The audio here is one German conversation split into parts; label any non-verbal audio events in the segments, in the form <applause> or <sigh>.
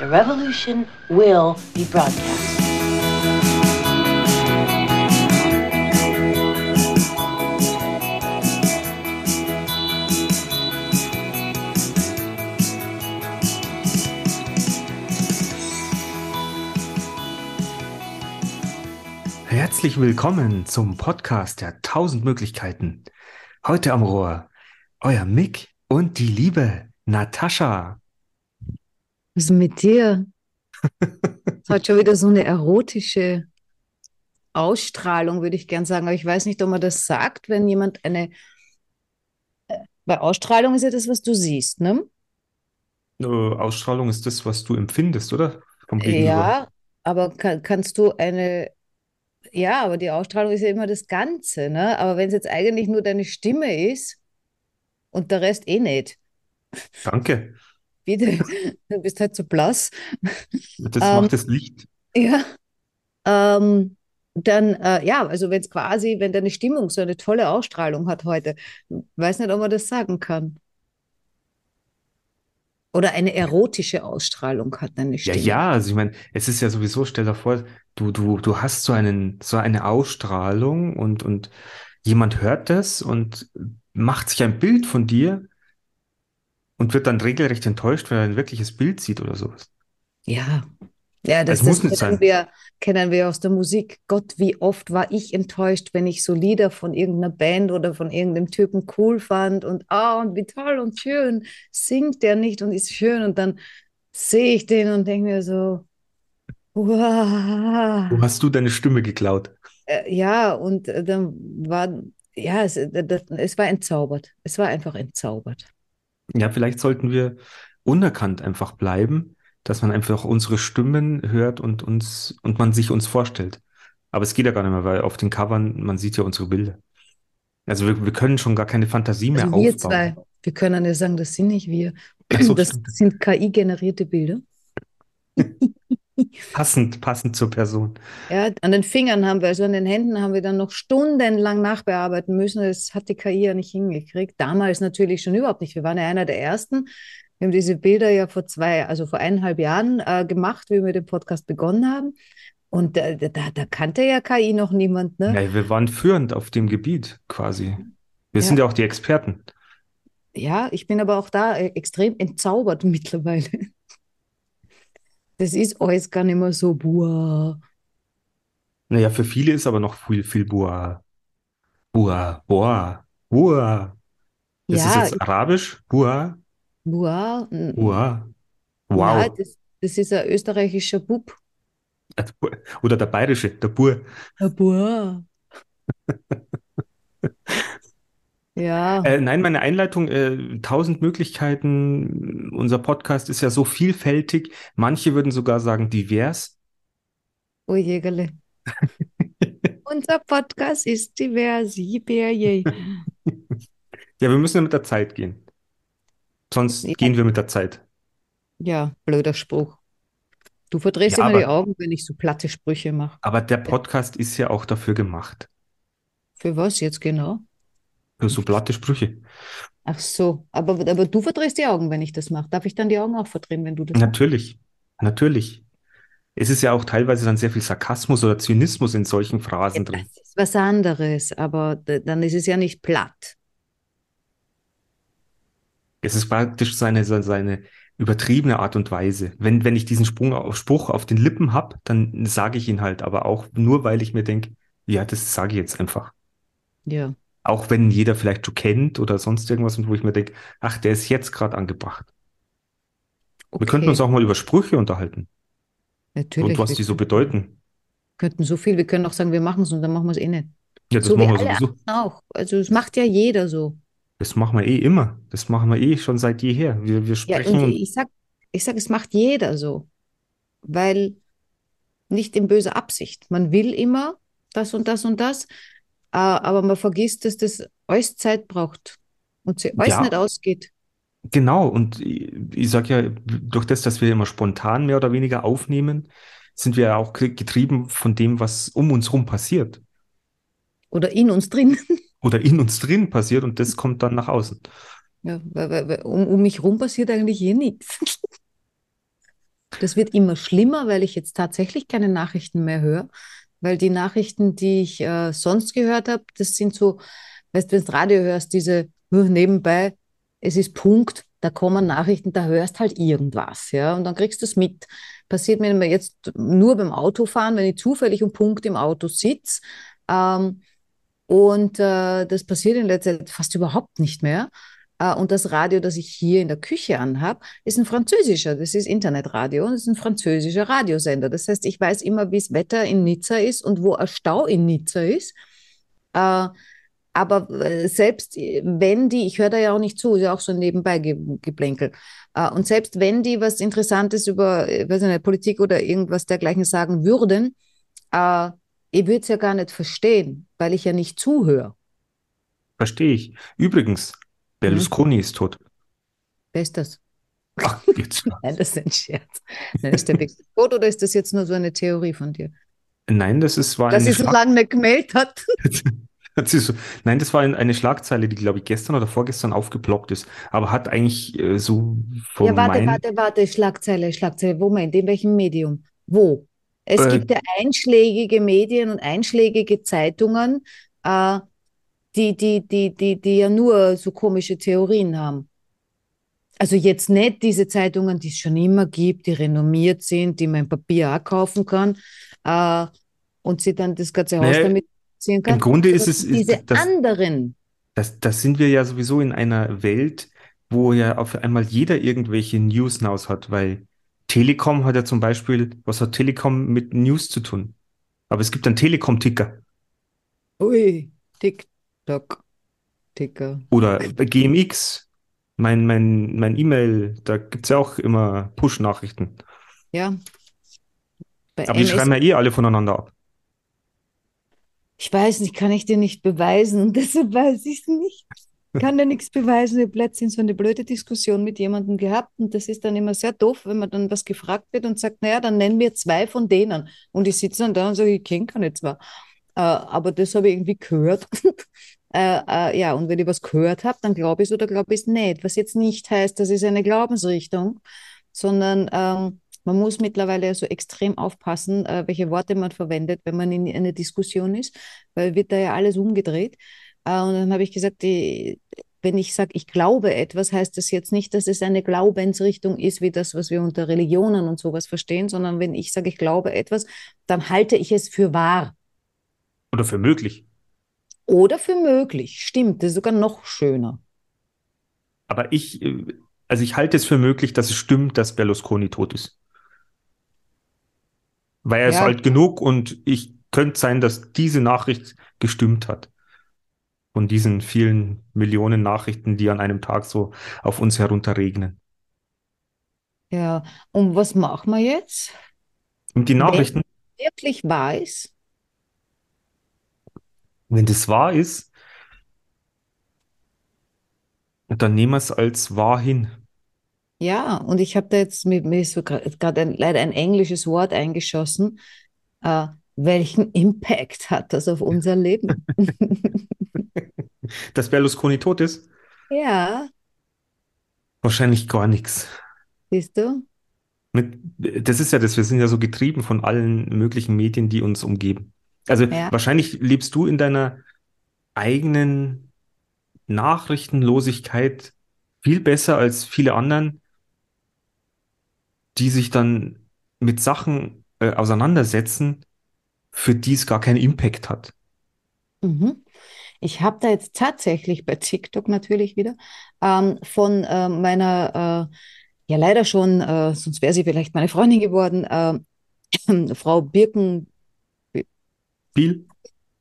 The revolution will be broadcast. Herzlich willkommen zum Podcast der 1000 Möglichkeiten. Heute am Rohr euer Mick und die liebe Natascha. Was ist mit dir? <laughs> Es hat schon wieder so eine erotische Ausstrahlung, würde ich gern sagen. Aber ich weiß nicht, ob man das sagt, wenn jemand eine. äh, Weil Ausstrahlung ist ja das, was du siehst, ne? Äh, Ausstrahlung ist das, was du empfindest, oder? Ja, aber kann, kannst du eine. Ja, aber die Ausstrahlung ist ja immer das Ganze, ne? Aber wenn es jetzt eigentlich nur deine Stimme ist und der Rest eh nicht, Danke. Bitte, du <laughs> bist halt so blass. Das Ähm, macht das Licht. Ja, ähm, dann, äh, ja, also wenn es quasi, wenn deine Stimmung so eine tolle Ausstrahlung hat heute, weiß nicht, ob man das sagen kann. Oder eine erotische Ausstrahlung hat deine Ja, Stimme. ja, also ich meine, es ist ja sowieso, stell dir vor, du, du, du hast so einen, so eine Ausstrahlung und, und jemand hört das und macht sich ein Bild von dir und wird dann regelrecht enttäuscht, wenn er ein wirkliches Bild sieht oder sowas. Ja, ja, das, Es muss das kennen sein. wir, kennen wir aus der Musik. Gott, wie oft war ich enttäuscht, wenn ich so Lieder von irgendeiner Band oder von irgendeinem Typen cool fand und ah, und wie toll und schön singt der nicht und ist schön und dann sehe ich den und denke mir so, wow. Wo hast du deine Stimme geklaut? Äh, ja, und äh, dann war, ja, es, äh, das, es war entzaubert. Es war einfach entzaubert. Ja, vielleicht sollten wir unerkannt einfach bleiben, dass man einfach unsere Stimmen hört und uns und man sich uns vorstellt. Aber es geht ja gar nicht mehr, weil auf den Covern, man sieht ja unsere Bilder. Also wir, wir können schon gar keine Fantasie mehr Also wir aufbauen. zwei, wir können ja sagen, das sind nicht wir. So, Das stimmt. sind KI-generierte Bilder. <laughs> Passend, passend zur Person. Ja, an den Fingern haben wir, also an den Händen haben wir dann noch stundenlang nachbearbeiten müssen. Das hat die KI ja nicht hingekriegt. Damals natürlich schon überhaupt nicht. Wir waren ja einer der ersten. Wir haben diese Bilder ja vor zwei, also vor eineinhalb Jahren äh, gemacht, wie wir dem Podcast begonnen haben. Und äh, da, da kannte ja KI noch niemand, ne? Ja, wir waren führend auf dem Gebiet quasi. Wir Ja. sind ja auch die Experten. Ja, ich bin aber auch da äh, extrem entzaubert <laughs> mittlerweile. Das ist alles gar nicht mehr so, boah. Naja, für viele ist aber noch viel, viel Bua. Bua, Boa, Bua. Das Ja, ist jetzt Arabisch? Bua, boah. n- Bua. Ja, Wow. das, das ist ein österreichischer Bub. Oder der Bayerische, der Bur. Ja, boah. Ja, Äh, nein, meine Einleitung, äh, tausend Möglichkeiten. Unser Podcast ist ja so vielfältig. Manche würden sogar sagen divers. oh Jägerle. <laughs> Unser Podcast ist divers. Ja, wir müssen ja mit der Zeit gehen. Sonst Ja. gehen wir mit der Zeit. Ja, blöder Spruch. Du verdrehst Ja, immer die aber- Augen, wenn ich so platte Sprüche mache. Aber der Podcast ist ja auch dafür gemacht. Für was jetzt genau? Für so platte Sprüche. Ach so, aber, aber du verdrehst die Augen, wenn ich das mache. Darf ich dann die Augen auch verdrehen, wenn du das machst? Natürlich, natürlich. Es ist ja auch teilweise dann sehr viel Sarkasmus oder Zynismus in solchen Phrasen drin. Das ist was anderes, aber dann ist es ja nicht platt. Es ist praktisch seine, seine, seine übertriebene Art und Weise. Wenn, wenn ich diesen Sprung auf, Spruch auf den Lippen habe, dann sage ich ihn halt, aber auch nur, weil ich mir denke, ja, das sage ich jetzt einfach. Ja, Auch wenn jeder vielleicht schon kennt oder sonst irgendwas und wo ich mir denke, ach, der ist jetzt gerade angebracht. Wir könnten okay. uns auch mal über Sprüche unterhalten Natürlich, und was wir die so bedeuten. könnten so viel, wir können auch sagen, wir machen es und dann machen wir es eh nicht. Ja, das So machen wir sowieso. auch. Also es macht ja jeder so. Das machen wir eh immer. Das machen wir eh schon seit jeher. Wir, wir Ja, sprechen und ich sag, ich sag, es macht jeder so. Weil nicht in böser Absicht. Man will immer das und das und das, aber man vergisst, dass das alles Zeit braucht und sie alles Ja. nicht ausgeht. Genau, und ich, ich sage ja, durch das, dass wir immer spontan mehr oder weniger aufnehmen, sind wir ja auch ge- getrieben von dem, was um uns rum passiert Oder in uns drin. <laughs> oder in uns drin passiert und das kommt dann nach außen. Ja, weil, weil, weil um, um mich rum passiert eigentlich eh nichts. <laughs> Das wird immer schlimmer, weil ich jetzt tatsächlich keine Nachrichten mehr höre, weil die Nachrichten, die ich äh, sonst gehört habe, das sind so, weißt du, wenn du Radio hörst, diese nebenbei, es ist Punkt, da kommen Nachrichten, da hörst halt irgendwas, ja, und dann kriegst du es mit. Passiert mir jetzt nur beim Autofahren, wenn ich zufällig um Punkt im Auto sitze. Ähm, und äh, das passiert in letzter Zeit fast überhaupt nicht mehr. Äh, und das Radio, das ich hier in der Küche anhabe, ist ein französischer. Das ist Internetradio und ist ein französischer Radiosender. Das heißt, ich weiß immer, wie das Wetter in Nizza ist und wo ein Stau in Nizza ist. Äh, aber äh, selbst wenn die, ich höre da ja auch nicht zu, ist ja auch so nebenbei geplänkel. Und selbst wenn die was Interessantes über, weiß nicht, Politik oder irgendwas dergleichen sagen würden, ich würde es ja gar nicht verstehen, weil ich ja nicht zuhöre. Verstehe ich. Übrigens, Berlusconi mhm. ist tot. Wer ist das? Ach, jetzt. <laughs> Nein, das ist ein Scherz. Nein, ist der wirklich tot oder ist das jetzt nur so eine Theorie von dir? Nein, das ist war Dass sie so lange nicht gemeldet hat. <laughs> so, nein, das war eine Schlagzeile, die, glaube ich, gestern oder vorgestern aufgeploppt ist, aber hat eigentlich äh, so von Ja, warte, warte, warte, Schlagzeile, Schlagzeile. Moment, in welchem Medium? Wo? Es äh, gibt ja einschlägige Medien und einschlägige Zeitungen, äh, die, die, die, die, die ja nur so komische Theorien haben. Also jetzt nicht diese Zeitungen, die es schon immer gibt, die renommiert sind, die man im Papier auch kaufen kann äh, und sie dann das ganze Haus naja, damit ziehen kann. Im Grunde ist es diese ist das, anderen. Das, das sind wir ja sowieso in einer Welt, wo ja auf einmal jeder irgendwelche News-Naus hat, weil Telekom hat ja zum Beispiel, was hat Telekom mit News zu tun? Aber es gibt einen Telekom-Ticker. Ui, TikTok, Ticker. Oder GMX, mein, mein, mein E-Mail, da gibt es ja auch immer Push-Nachrichten. Ja. Bei Aber die schreiben ja eh alle voneinander ab. Ich weiß nicht, kann ich dir nicht beweisen, <laughs> deshalb weiß ich es nicht kann ja nichts beweisen. Ich habe letztens so eine blöde Diskussion mit jemandem gehabt und das ist dann immer sehr doof, wenn man dann was gefragt wird und sagt, naja, dann nennen wir zwei von denen. Und ich sitze dann da und sage, ich kenne keine zwei. Äh, aber das habe ich irgendwie gehört. <laughs> äh, äh, ja, und wenn ich was gehört habe, dann glaube ich es oder glaube ich es nicht. Was jetzt nicht heißt, das ist eine Glaubensrichtung, sondern ähm, man muss mittlerweile so extrem aufpassen, äh, welche Worte man verwendet, wenn man in einer Diskussion ist, weil wird da ja alles umgedreht. Äh, und dann habe ich gesagt, die, wenn ich sage, ich glaube etwas, heißt das jetzt nicht, dass es eine Glaubensrichtung ist, wie das, was wir unter Religionen und sowas verstehen, sondern wenn ich sage, ich glaube etwas, dann halte ich es für wahr. Oder für möglich. Oder für möglich, stimmt, das ist sogar noch schöner. Aber ich, äh, also ich halte es für möglich, dass es stimmt, dass Berlusconi tot ist. Weil er ja. ist alt genug und ich könnte sein, dass diese Nachricht gestimmt hat von diesen vielen Millionen Nachrichten, die an einem Tag so auf uns herunterregnen. Ja, und was machen wir jetzt? Und die Nachrichten? Wenn wirklich ist? Wenn das wahr ist, dann nehmen wir es als wahr hin. Ja, und ich habe da jetzt, mir, mir ist so gerade leider ein englisches Wort eingeschossen. Äh, welchen Impact hat das auf unser <laughs> Leben? <laughs> Dass Berlusconi tot ist? Ja. Wahrscheinlich gar nichts. Siehst du? Das ist ja das, wir sind ja so getrieben von allen möglichen Medien, die uns umgeben. Also ja. wahrscheinlich lebst du in deiner eigenen Nachrichtenlosigkeit viel besser als viele anderen, die sich dann mit Sachen äh, auseinandersetzen, für die es gar keinen Impact hat. Mhm. Ich habe da jetzt tatsächlich bei TikTok natürlich wieder ähm, von äh, meiner, äh, ja leider schon, äh, sonst wäre sie vielleicht meine Freundin geworden, äh, <clears throat> Frau Birken. Biel?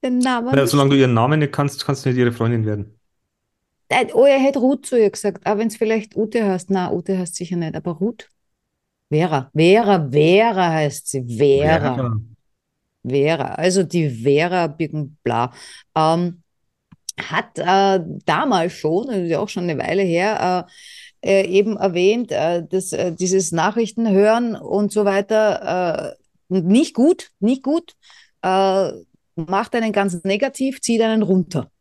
Den Namen. Ja, solange du ihren Namen nicht kannst, kannst du nicht ihre Freundin werden. Oh, er hätte Ruth zu ihr gesagt, aber wenn es vielleicht Ute heißt, na, Ute heißt sicher nicht, aber Ruth? Vera, Vera, Vera heißt sie, Vera. Vera. Vera, also die Vera Birkenbla. Ähm, hat äh, damals schon, das ist ja auch schon eine Weile her, äh, äh, eben erwähnt, äh, dass äh, dieses Nachrichtenhören und so weiter äh, nicht gut, nicht gut, macht einen ganz negativ, zieht einen runter.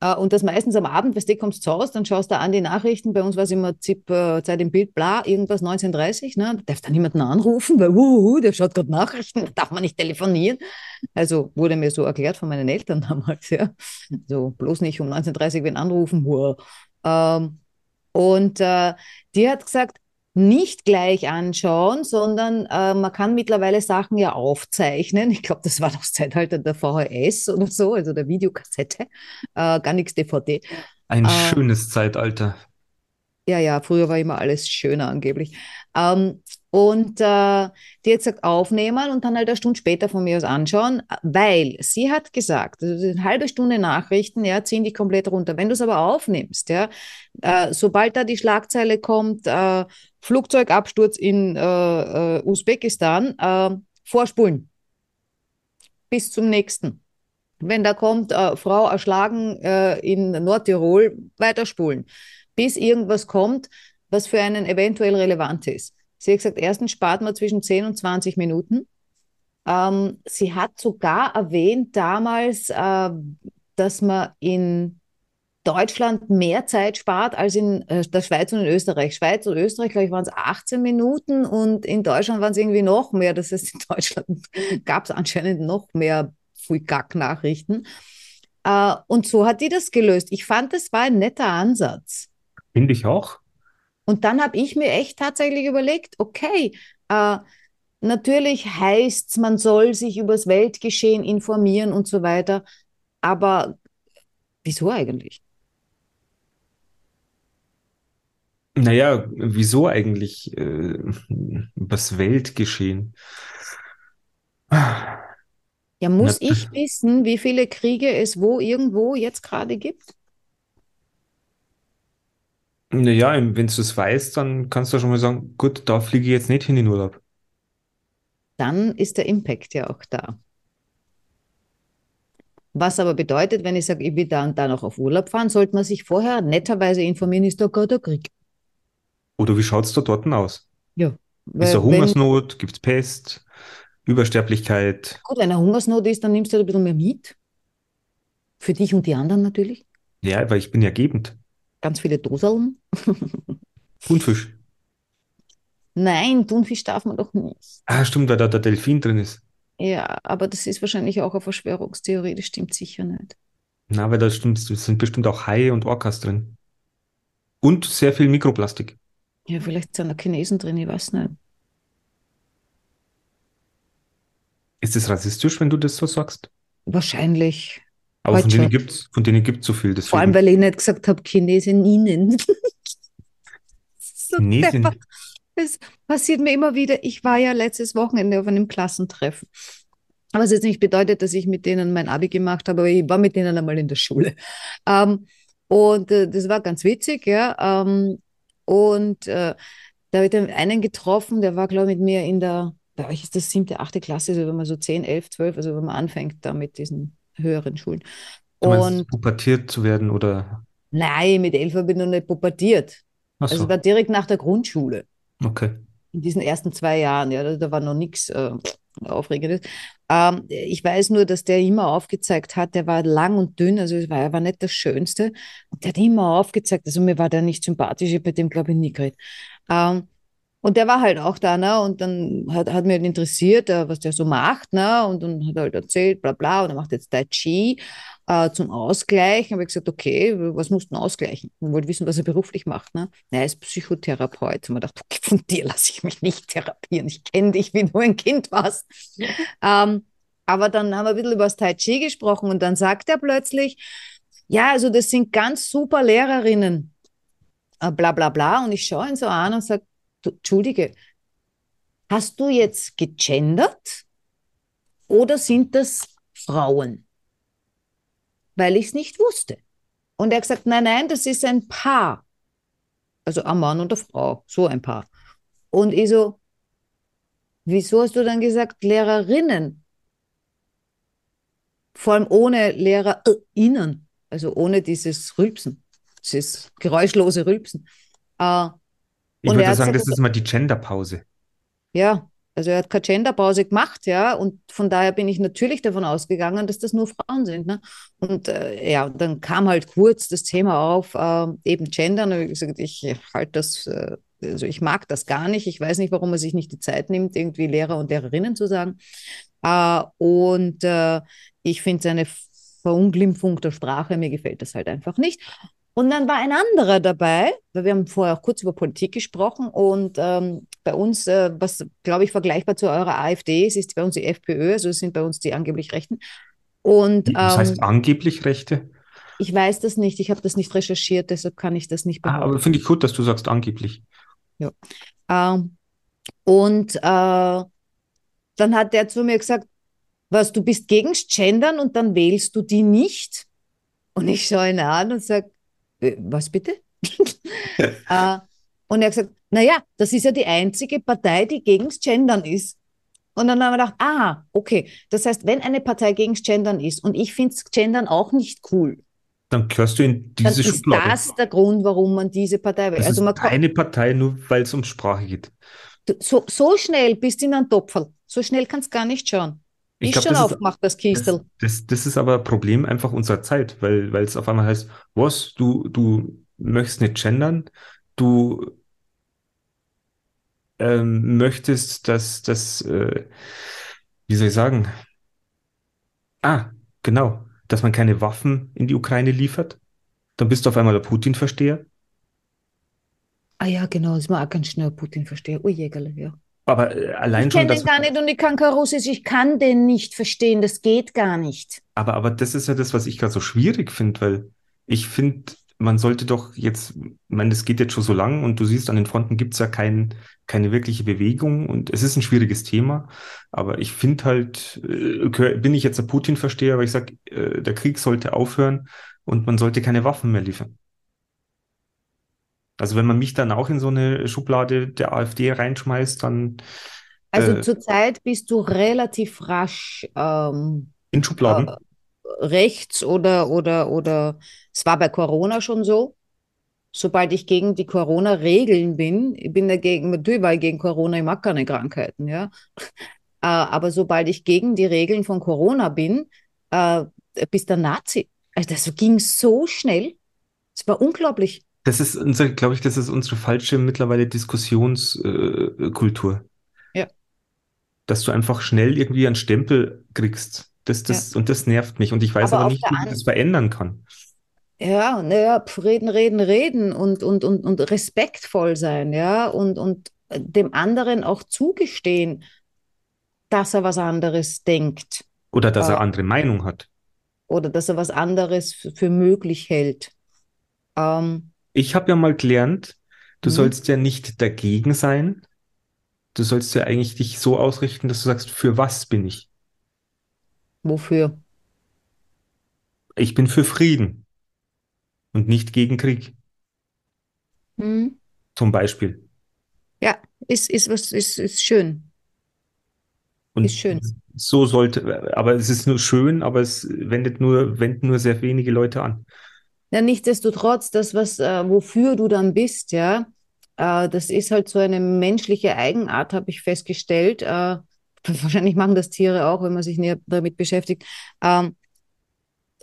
Äh, und das meistens am Abend, weißt du, kommst zu Hause, dann schaust du an die Nachrichten. Bei uns war es immer ZIP, äh, Zeit im Bild, bla, irgendwas 1930. Ne? Da darf dann niemanden anrufen, weil, wuhu, der schaut gerade Nachrichten, <laughs> da darf man nicht telefonieren. Also wurde mir so erklärt von meinen Eltern <laughs> damals, ja. So, bloß nicht um 1930 wen anrufen. Wow. Ähm, und äh, die hat gesagt, nicht gleich anschauen, sondern äh, man kann mittlerweile Sachen ja aufzeichnen. Ich glaube, das war das Zeitalter der VHS oder so, also der Videokassette, äh, gar nichts DVD. Ein Äh, schönes Zeitalter. ja, ja, früher war immer alles schöner angeblich. Ähm, und äh, die hat gesagt, aufnehmen und dann halt eine Stunde später von mir aus anschauen, weil sie hat gesagt, also eine halbe Stunde Nachrichten, ja, ziehen die komplett runter. Wenn du es aber aufnimmst, ja, äh, sobald da die Schlagzeile kommt, äh, Flugzeugabsturz in äh, äh, Usbekistan, äh, vorspulen bis zum nächsten. Wenn da kommt, äh, Frau erschlagen äh, in Nordtirol, weiterspulen, bis irgendwas kommt, was für einen eventuell relevant ist. Sie hat gesagt, erstens spart man zwischen 10 und 20 Minuten. Ähm, sie hat sogar erwähnt damals, äh, dass man in Deutschland mehr Zeit spart als in äh, der Schweiz und in Österreich. Schweiz und Österreich, glaube ich, waren es 18 Minuten und in Deutschland waren es irgendwie noch mehr. Das heißt, in Deutschland <laughs> gab es anscheinend noch mehr Fuikack-Nachrichten. Äh, und so hat die das gelöst. Ich fand, das war ein netter Ansatz. Finde ich auch. Und dann habe ich mir echt tatsächlich überlegt, okay, äh, natürlich heißt es, man soll sich über das Weltgeschehen informieren und so weiter, aber wieso eigentlich? Naja, wieso eigentlich äh, übers Weltgeschehen? Ja, muss Na, ich wissen, wie viele Kriege es wo irgendwo jetzt gerade gibt? naja, wenn du es weißt, dann kannst du schon mal sagen, gut, da fliege ich jetzt nicht hin in Urlaub. Dann ist der Impact ja auch da. Was aber bedeutet, wenn ich sage, ich will da und da noch auf Urlaub fahren, sollte man sich vorher netterweise informieren, ist da gerade ein Krieg. Oder wie schaut es da dort aus? Ja, Ist wenn, Hungersnot? Gibt es Pest? Übersterblichkeit? gut, wenn eine Hungersnot ist, dann nimmst du halt ein bisschen mehr mit. Für dich und die anderen natürlich. Ja, weil ich bin ja gebend. Ganz viele Doseln. <laughs> Thunfisch. Nein, Thunfisch darf man doch nicht. Ah, stimmt, weil da der Delfin drin ist. Ja, aber das ist wahrscheinlich auch eine Verschwörungstheorie, das stimmt sicher nicht. Na, weil da stimmt, sind bestimmt auch Haie und Orcas drin. Und sehr viel Mikroplastik. Ja, vielleicht sind da Chinesen drin, ich weiß nicht. Ist es rassistisch, wenn du das so sagst? Wahrscheinlich. Aber Heute von denen gibt's, von denen gibt's so viel, Vor allem, deswegen. weil ich nicht gesagt habe, Chinesinnen. <laughs> so Chinesin. Das passiert mir immer wieder. Ich war ja letztes Wochenende auf einem Klassentreffen. Was jetzt nicht bedeutet, dass ich mit denen mein Abi gemacht habe, aber ich war mit denen einmal in der Schule. Ähm, und äh, das war ganz witzig, ja. Ähm, und äh, da habe ich dann einen getroffen, der war, glaube ich, mit mir in der, bei euch ist das siebte, achte Klasse, also wenn man so 10, 11, 12, also wenn man anfängt da mit diesen höheren Schulen. Du meinst, Und pubertiert zu werden oder. nein, mit elf habe ich noch nicht pubertiert. Also so, es war direkt nach der Grundschule. okay. In diesen ersten zwei Jahren, ja, da, da war noch nichts äh, Aufregendes. Ähm, ich weiß nur, dass der immer aufgezeigt hat, der war lang und dünn, also es war, er war nicht das Schönste. Und der hat immer aufgezeigt, also mir war der nicht sympathisch, ich mit dem, glaube ich, nie geredet. Ähm, und der war halt auch da, ne? Und dann hat, hat mir halt interessiert, äh, was der so macht, ne? Und dann hat er halt erzählt, bla bla, und er macht jetzt Tai Chi äh, zum Ausgleich. Habe ich gesagt, okay, was musst du ausgleichen? Und wollte wissen, was er beruflich macht, ne? Na, er ist Psychotherapeut. Und man dachte, okay, von dir lasse ich mich nicht therapieren. Ich kenne dich, wie du ein Kind warst. Ähm, aber dann haben wir ein bisschen über das Tai Chi gesprochen und dann sagt er plötzlich, ja, also das sind ganz super Lehrerinnen, äh, bla bla bla. Und ich schaue ihn so an und sage, Entschuldige, hast du jetzt gegendert oder sind das Frauen? Weil ich es nicht wusste. Und er hat gesagt, nein, nein, das ist ein Paar. Also ein Mann und eine Frau, so ein Paar. Und ich so, wieso hast du dann gesagt Lehrerinnen? Vor allem ohne LehrerInnen, also ohne dieses Rülpsen, dieses geräuschlose Rülpsen. Äh, Ich würde sagen, gesagt, das ist mal die Genderpause. ja, Also er hat keine Genderpause gemacht, ja, und von daher bin ich natürlich davon ausgegangen, dass das nur Frauen sind. Ne? Und äh, ja, dann kam halt kurz das Thema auf, äh, eben Gendern. Und ich gesagt, ich halte das, äh, also ich mag das gar nicht. Ich weiß nicht, warum man sich nicht die Zeit nimmt, irgendwie Lehrer und Lehrerinnen zu sagen. Äh, und äh, ich finde seine Verunglimpfung der Sprache, mir gefällt das halt einfach nicht. Und dann war ein anderer dabei, weil wir haben vorher auch kurz über Politik gesprochen und ähm, bei uns, äh, was glaube ich vergleichbar zu eurer AfD ist, ist bei uns die FPÖ, also sind bei uns die angeblich Rechten. Und, ähm, das heißt angeblich Rechte? Ich weiß das nicht, ich habe das nicht recherchiert, deshalb kann ich das nicht behaupten. Ah, aber finde ich gut, dass du sagst angeblich. Ja. Ähm, und äh, dann hat der zu mir gesagt, was, du bist gegen Gendern und dann wählst du die nicht? Und ich schaue ihn an und sage, was bitte? äh, <laughs> und er hat gesagt, naja, das ist ja die einzige Partei, die gegen Gendern ist. Und dann haben wir gedacht, ah, okay. Das heißt, wenn eine Partei gegen Gendern ist und ich finde Gendern auch nicht cool, dann gehörst du in diese dann Schublade. Ist das der Grund, warum man diese Partei? Das also man ist eine Partei, nur weil es um Sprache geht. So, so schnell bist du in einem Topferl. So schnell kannst du gar nicht schauen. Ich ist glaub, schon aufgemacht, das Kistel. Das, das, das, ist aber ein Problem einfach unserer Zeit, weil, weil es auf einmal heißt, was, du, du möchtest nicht gendern, du ähm, möchtest, dass das, äh, wie soll ich sagen, ah, genau, dass man keine Waffen in die Ukraine liefert, dann bist du auf einmal der Putin-Versteher. Ah ja, genau, das ist mir auch ganz schnell Putin-Versteher. Oh Jägerle, ja. Aber äh, allein ich schon. Ich kenne den gar nicht und ich kann kein Russisch, ich kann den nicht verstehen, das geht gar nicht. Aber, aber das ist ja das, was ich gerade so schwierig finde, weil ich finde, man sollte doch jetzt, ich meine, das geht jetzt schon so lang und du siehst, an den Fronten gibt es ja kein, keine wirkliche Bewegung und es ist ein schwieriges Thema. Aber ich finde halt, äh, bin ich jetzt ein Putin-Versteher, weil ich sage, äh, der Krieg sollte aufhören und man sollte keine Waffen mehr liefern. Also wenn man mich dann auch in so eine Schublade der AfD reinschmeißt, dann. Also äh, zurzeit bist du relativ rasch ähm, in Schubladen. Äh, rechts oder, oder, oder es war bei Corona schon so. Sobald ich gegen die Corona-Regeln bin, ich bin dagegen, natürlich ich gegen Corona, ich mag keine Krankheiten, ja. <laughs> Äh, aber sobald ich gegen die Regeln von Corona bin, äh, bist du Nazi. Also das ging so schnell. Es war unglaublich. Das ist unser, glaube ich, das ist unsere falsche mittlerweile Diskussionskultur. Äh, ja. Dass du einfach schnell irgendwie einen Stempel kriegst. Das, das, ja. Und das nervt mich. Und ich weiß aber, aber nicht, wie man das verändern kann. Ja, naja, reden, reden, reden und, und, und, und respektvoll sein, ja, und, und dem anderen auch zugestehen, dass er was anderes denkt. Oder dass er äh, andere Meinung hat. Oder dass er was anderes für möglich hält. Ähm, ich habe ja mal gelernt, du mhm. sollst ja nicht dagegen sein. Du sollst ja eigentlich dich so ausrichten, dass du sagst, für was bin ich? Wofür? Ich bin für Frieden und nicht gegen Krieg. Mhm. Zum Beispiel. Ja, ist, ist, was, ist, ist schön. Und ist schön. So sollte, aber es ist nur schön, aber es wendet nur, wenden nur sehr wenige Leute an. Ja, nichtsdestotrotz, das, was, äh, wofür du dann bist, ja, äh, das ist halt so eine menschliche Eigenart, habe ich festgestellt. Äh, <laughs> wahrscheinlich machen das Tiere auch, wenn man sich näher damit beschäftigt. Ähm,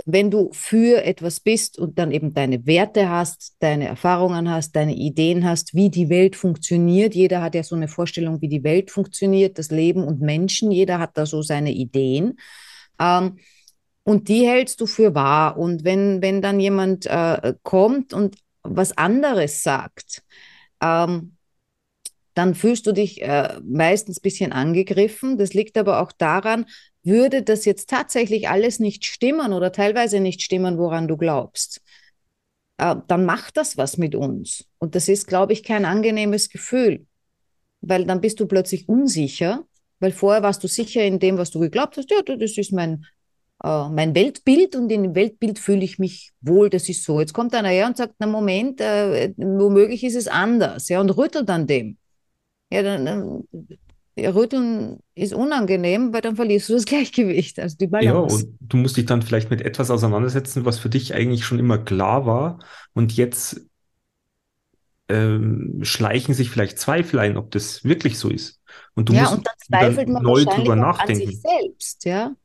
wenn du für etwas bist und dann eben deine Werte hast, deine Erfahrungen hast, deine Ideen hast, wie die Welt funktioniert. Jeder hat ja so eine Vorstellung, wie die Welt funktioniert, das Leben und Menschen. Jeder hat da so seine Ideen. Ähm, und die hältst du für wahr. Und wenn, wenn dann jemand äh, kommt und was anderes sagt, ähm, dann fühlst du dich äh, meistens ein bisschen angegriffen. Das liegt aber auch daran, würde das jetzt tatsächlich alles nicht stimmen oder teilweise nicht stimmen, woran du glaubst, äh, dann macht das was mit uns. Und das ist, glaube ich, kein angenehmes Gefühl, weil dann bist du plötzlich unsicher, weil vorher warst du sicher in dem, was du geglaubt hast. Ja, das ist mein äh, mein Weltbild und in dem Weltbild fühle ich mich wohl, das ist so. Jetzt kommt einer her und sagt, na Moment, äh, womöglich ist es anders, ja, und rüttelt an dem. Ja, dann, dann ja, rütteln ist unangenehm, weil dann verlierst du das <laughs> Gleichgewicht, also die Balance. Ja, und du musst dich dann vielleicht mit etwas auseinandersetzen, was für dich eigentlich schon immer klar war und jetzt ähm, schleichen sich vielleicht Zweifel ein, ob das wirklich so ist. Und du ja, musst und dann zweifelt man neu wahrscheinlich drüber auch an sich nachdenken. selbst, ja.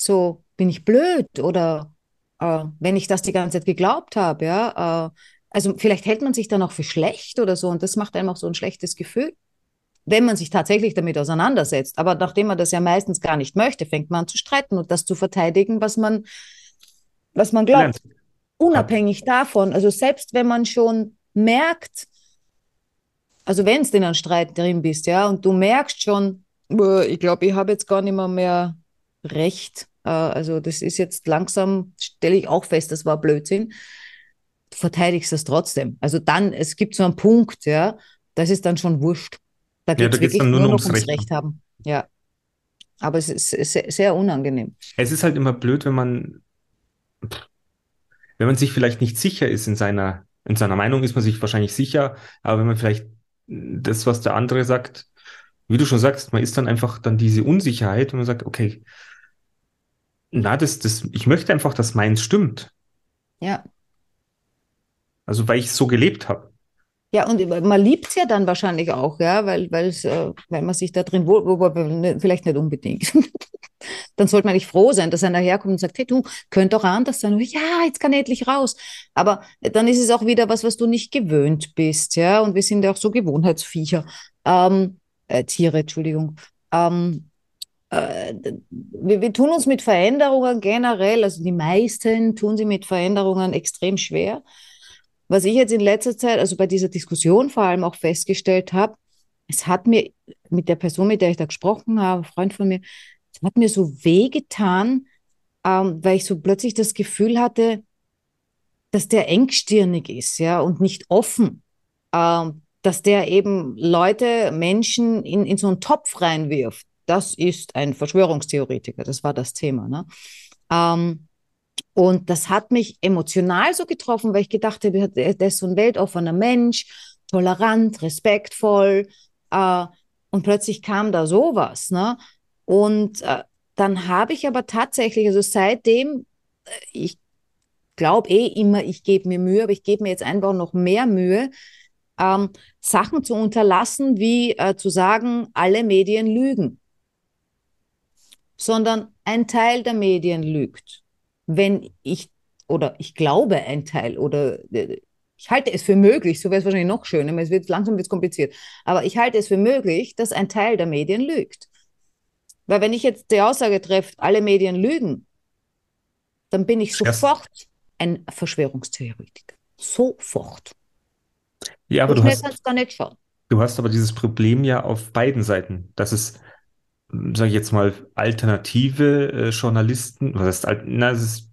So, bin ich blöd oder äh, wenn ich das die ganze Zeit geglaubt habe, ja. Äh, also vielleicht hält man sich dann auch für schlecht oder so und das macht einem auch so ein schlechtes Gefühl, wenn man sich tatsächlich damit auseinandersetzt. Aber nachdem man das ja meistens gar nicht möchte, fängt man an zu streiten und das zu verteidigen, was man, was man glaubt. Gelernt. Unabhängig davon, also selbst wenn man schon merkt, also wenn du in einem Streit drin bist, ja, und du merkst schon, "Boah, ich glaube, ich habe jetzt gar nicht mehr mehr recht. Äh, also das ist jetzt langsam, stelle ich auch fest, das war Blödsinn. Du verteidigst das trotzdem. Also dann, es gibt so einen Punkt, ja, das ist dann schon wurscht. Da Ja, geht es geht's wirklich dann nur nur ums ums Recht. Recht haben. Ja. Aber es ist sehr, sehr unangenehm. Es ist halt immer blöd, wenn man, wenn man sich vielleicht nicht sicher ist in seiner, in seiner Meinung ist man sich wahrscheinlich sicher, aber wenn man vielleicht das, was der andere sagt, wie du schon sagst, man ist dann einfach dann diese Unsicherheit und man sagt, okay, na, das, das, ich möchte einfach, dass meins stimmt. Ja. Also, weil ich es so gelebt habe. Ja, und man liebt es ja dann wahrscheinlich auch, ja, weil, weil's, äh, weil man sich da drin wohl, ne, vielleicht nicht unbedingt. <laughs> Dann sollte man nicht froh sein, dass einer herkommt und sagt, hey, du, könnte doch anders sein. Ja, jetzt kann ich endlich raus. Aber dann ist es auch wieder was, was du nicht gewöhnt bist, ja. Und wir sind ja auch so Gewohnheitsviecher. Ähm, äh, Tiere, Entschuldigung. Ähm, äh, wir, wir tun uns mit Veränderungen generell, also die meisten tun sie mit Veränderungen extrem schwer. Was ich jetzt in letzter Zeit, also bei dieser Diskussion vor allem auch festgestellt habe, es hat mir mit der Person, mit der ich da gesprochen habe, Freund von mir, es hat mir so wehgetan, ähm, weil ich so plötzlich das Gefühl hatte, dass der engstirnig ist, ja, und nicht offen. Ähm, dass der eben Leute, Menschen in, in so einen Topf reinwirft. Das ist ein Verschwörungstheoretiker, das war das Thema. Ne? Ähm, und das hat mich emotional so getroffen, weil ich gedacht habe, der ist so ein weltoffener Mensch, tolerant, respektvoll. Äh, und plötzlich kam da sowas. Ne? Und äh, dann habe ich aber tatsächlich, also seitdem, äh, ich glaube eh immer, ich gebe mir Mühe, aber ich gebe mir jetzt einfach noch mehr Mühe, ähm, Sachen zu unterlassen, wie äh, zu sagen, alle Medien lügen, sondern ein Teil der Medien lügt. Wenn ich, oder ich glaube ein Teil, oder äh, ich halte es für möglich, so wäre es wahrscheinlich noch schöner, es wird langsam wird's kompliziert, aber ich halte es für möglich, dass ein Teil der Medien lügt. Weil wenn ich jetzt die Aussage treffe, alle Medien lügen, dann bin ich sofort ein Verschwörungstheoretiker. Sofort. Ja, aber so du hast, kannst du nicht schauen. du hast aber dieses Problem ja auf beiden Seiten, dass es, sage ich jetzt mal, alternative äh, Journalisten, was heißt, na, es ist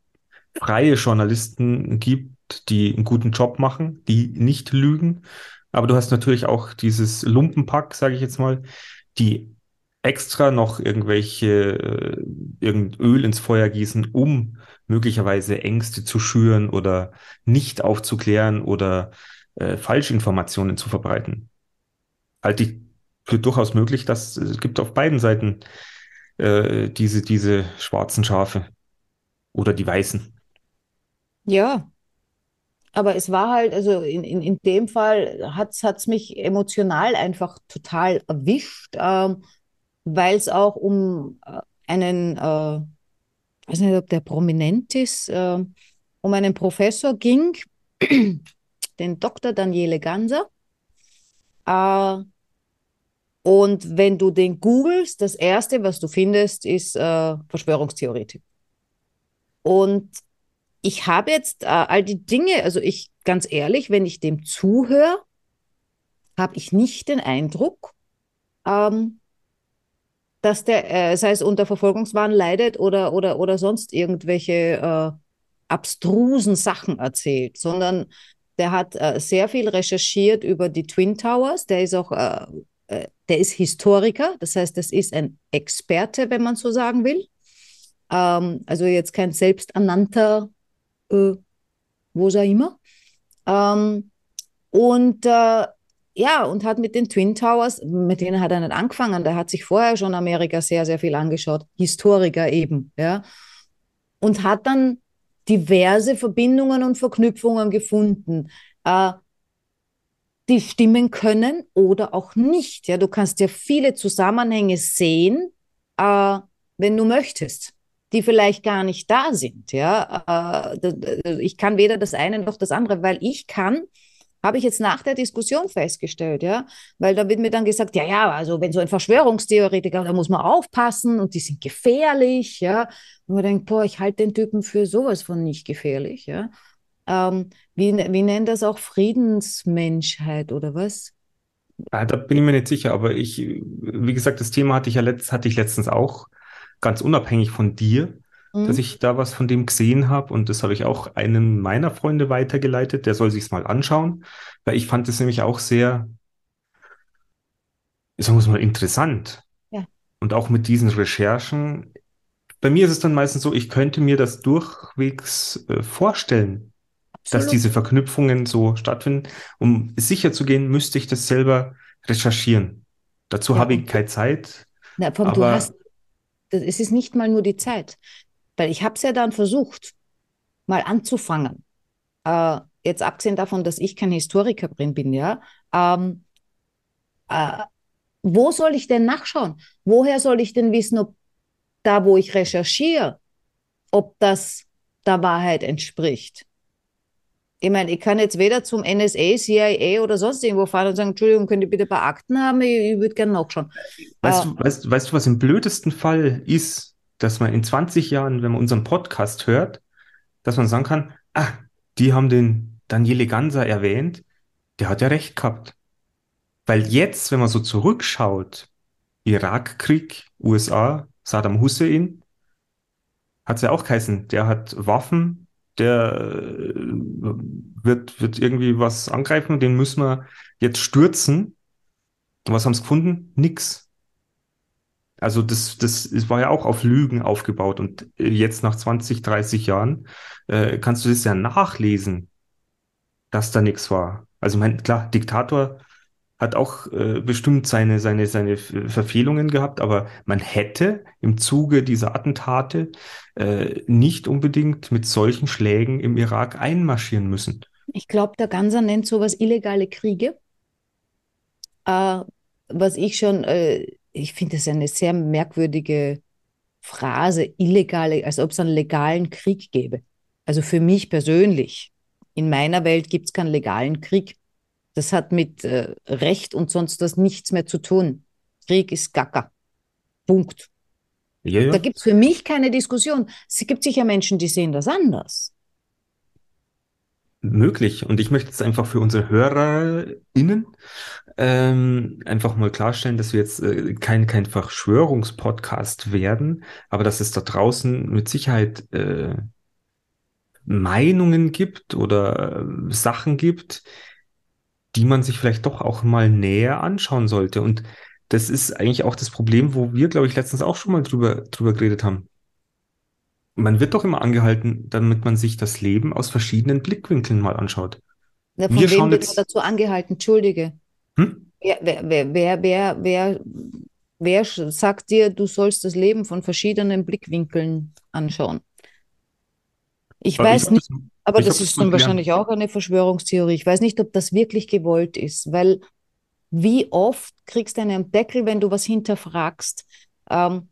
freie Journalisten gibt, die einen guten Job machen, die nicht lügen. Aber du hast natürlich auch dieses Lumpenpack, sage ich jetzt mal, die extra noch irgendwelche äh, irgend Öl ins Feuer gießen, um möglicherweise Ängste zu schüren oder nicht aufzuklären oder äh, Falschinformationen zu verbreiten. Halte ich für durchaus möglich, dass es gibt auf beiden Seiten äh, diese, diese schwarzen Schafe oder die weißen. Ja, aber es war halt, also in, in, in dem Fall hat es mich emotional einfach total erwischt, ähm, weil es auch um äh, einen, äh, weiß nicht, ob der prominent ist, äh, um einen Professor ging, <clears throat> den Dr. Daniele Ganser. Äh, und wenn du den googelst, das Erste, was du findest, ist äh, Verschwörungstheoretik. Und ich habe jetzt äh, all die Dinge, also ich ganz ehrlich, wenn ich dem zuhöre, habe ich nicht den Eindruck, ähm, dass der, äh, sei es unter Verfolgungswahn leidet oder, oder, oder sonst irgendwelche äh, abstrusen Sachen erzählt, sondern der hat äh, sehr viel recherchiert über die Twin Towers. Der ist auch, äh, der ist Historiker, das heißt, das ist ein Experte, wenn man so sagen will. Ähm, also jetzt kein selbsternannter, äh, wo auch immer. Ähm, und äh, ja, und hat mit den Twin Towers, mit denen hat er nicht angefangen, der hat sich vorher schon Amerika sehr, sehr viel angeschaut, Historiker eben, ja, und hat dann diverse Verbindungen und Verknüpfungen gefunden. Äh, die stimmen können oder auch nicht. Ja, du kannst ja viele Zusammenhänge sehen, äh, wenn du möchtest, die vielleicht gar nicht da sind. Ja, äh, ich kann weder das eine noch das andere, weil ich kann habe ich jetzt nach der Diskussion festgestellt, ja, weil da wird mir dann gesagt, ja, ja, also wenn so ein Verschwörungstheoretiker, da muss man aufpassen und die sind gefährlich, ja. Und man denkt, boah, ich halte den Typen für sowas von nicht gefährlich, ja. Ähm, wie, wie nennt das auch Friedensmenschheit oder was? Ja, da bin ich mir nicht sicher, aber ich, wie gesagt, das Thema hatte ich ja letzt, hatte ich letztens auch ganz unabhängig von dir dass mhm. ich da was von dem gesehen habe und das habe ich auch einem meiner Freunde weitergeleitet. Der soll sich's mal anschauen, weil ich fand es nämlich auch sehr, sagen wir es mal, interessant. Ja. Und auch mit diesen Recherchen. Bei mir ist es dann meistens so, ich könnte mir das durchwegs äh, vorstellen. Dass diese Verknüpfungen so stattfinden. Um sicher zu gehen, müsste ich das selber recherchieren. Dazu ja, habe ich keine Zeit. Na, aber du hast, es ist nicht mal nur die Zeit. Weil ich habe es ja dann versucht, mal anzufangen. Äh, jetzt abgesehen davon, dass ich kein Historiker drin bin, ja. Ähm, äh, wo soll ich denn nachschauen? Woher soll ich denn wissen, ob da, wo ich recherchiere, ob das der Wahrheit entspricht? Ich meine, ich kann jetzt weder zum NSA, CIA oder sonst irgendwo fahren und sagen, Entschuldigung, könnt ihr bitte ein paar Akten haben? Ich, ich würde gerne nachschauen. Weißt, äh, du, weißt, weißt du, was im blödesten Fall ist? dass man in 20 Jahren, wenn man unseren Podcast hört, dass man sagen kann, ah, die haben den Daniele Ganser erwähnt, der hat ja recht gehabt. Weil jetzt, wenn man so zurückschaut, Irakkrieg, USA, Saddam Hussein, hat es ja auch geheißen, der hat Waffen, der äh, wird, wird irgendwie was angreifen, den müssen wir jetzt stürzen. Was haben sie gefunden? Nix. Also das, das, das war ja auch auf Lügen aufgebaut. Und äh, jetzt nach 20, 30 Jahren äh, kannst du das ja nachlesen, dass da nichts war. Also mein, klar, Diktator hat auch äh, bestimmt seine, seine, seine Verfehlungen gehabt, aber man hätte im Zuge dieser Attentate äh, nicht unbedingt mit solchen Schlägen im Irak einmarschieren müssen. Ich glaube, der Ganser nennt sowas illegale Kriege. Äh, was ich schon äh, ich finde es eine sehr merkwürdige Phrase, illegale, als ob es einen legalen Krieg gäbe. Also für mich persönlich, in meiner Welt gibt es keinen legalen Krieg. Das hat mit äh, Recht und sonst was nichts mehr zu tun. Krieg ist Gacker. Punkt. Ja, ja. Da gibt es für mich keine Diskussion. Es gibt sicher Menschen, die sehen das anders. Möglich. Und ich möchte es einfach für unsere HörerInnen ähm, einfach mal klarstellen, dass wir jetzt äh, kein, kein Verschwörungspodcast werden, aber dass es da draußen mit Sicherheit äh, Meinungen gibt oder äh, Sachen gibt, die man sich vielleicht doch auch mal näher anschauen sollte. Und das ist eigentlich auch das Problem, wo wir, glaube ich, letztens auch schon mal drüber, drüber geredet haben. Man wird doch immer angehalten, damit man sich das Leben aus verschiedenen Blickwinkeln mal anschaut. Ja, von wir wem wird jetzt... dazu angehalten? Entschuldige. Hm? Wer, wer, wer, wer, wer, wer sagt dir, du sollst das Leben von verschiedenen Blickwinkeln anschauen? Ich aber weiß ich nicht, aber das ist dann wahrscheinlich auch eine Verschwörungstheorie. Ich weiß nicht, ob das wirklich gewollt ist, weil wie oft kriegst du einen Deckel, wenn du was hinterfragst? Ähm,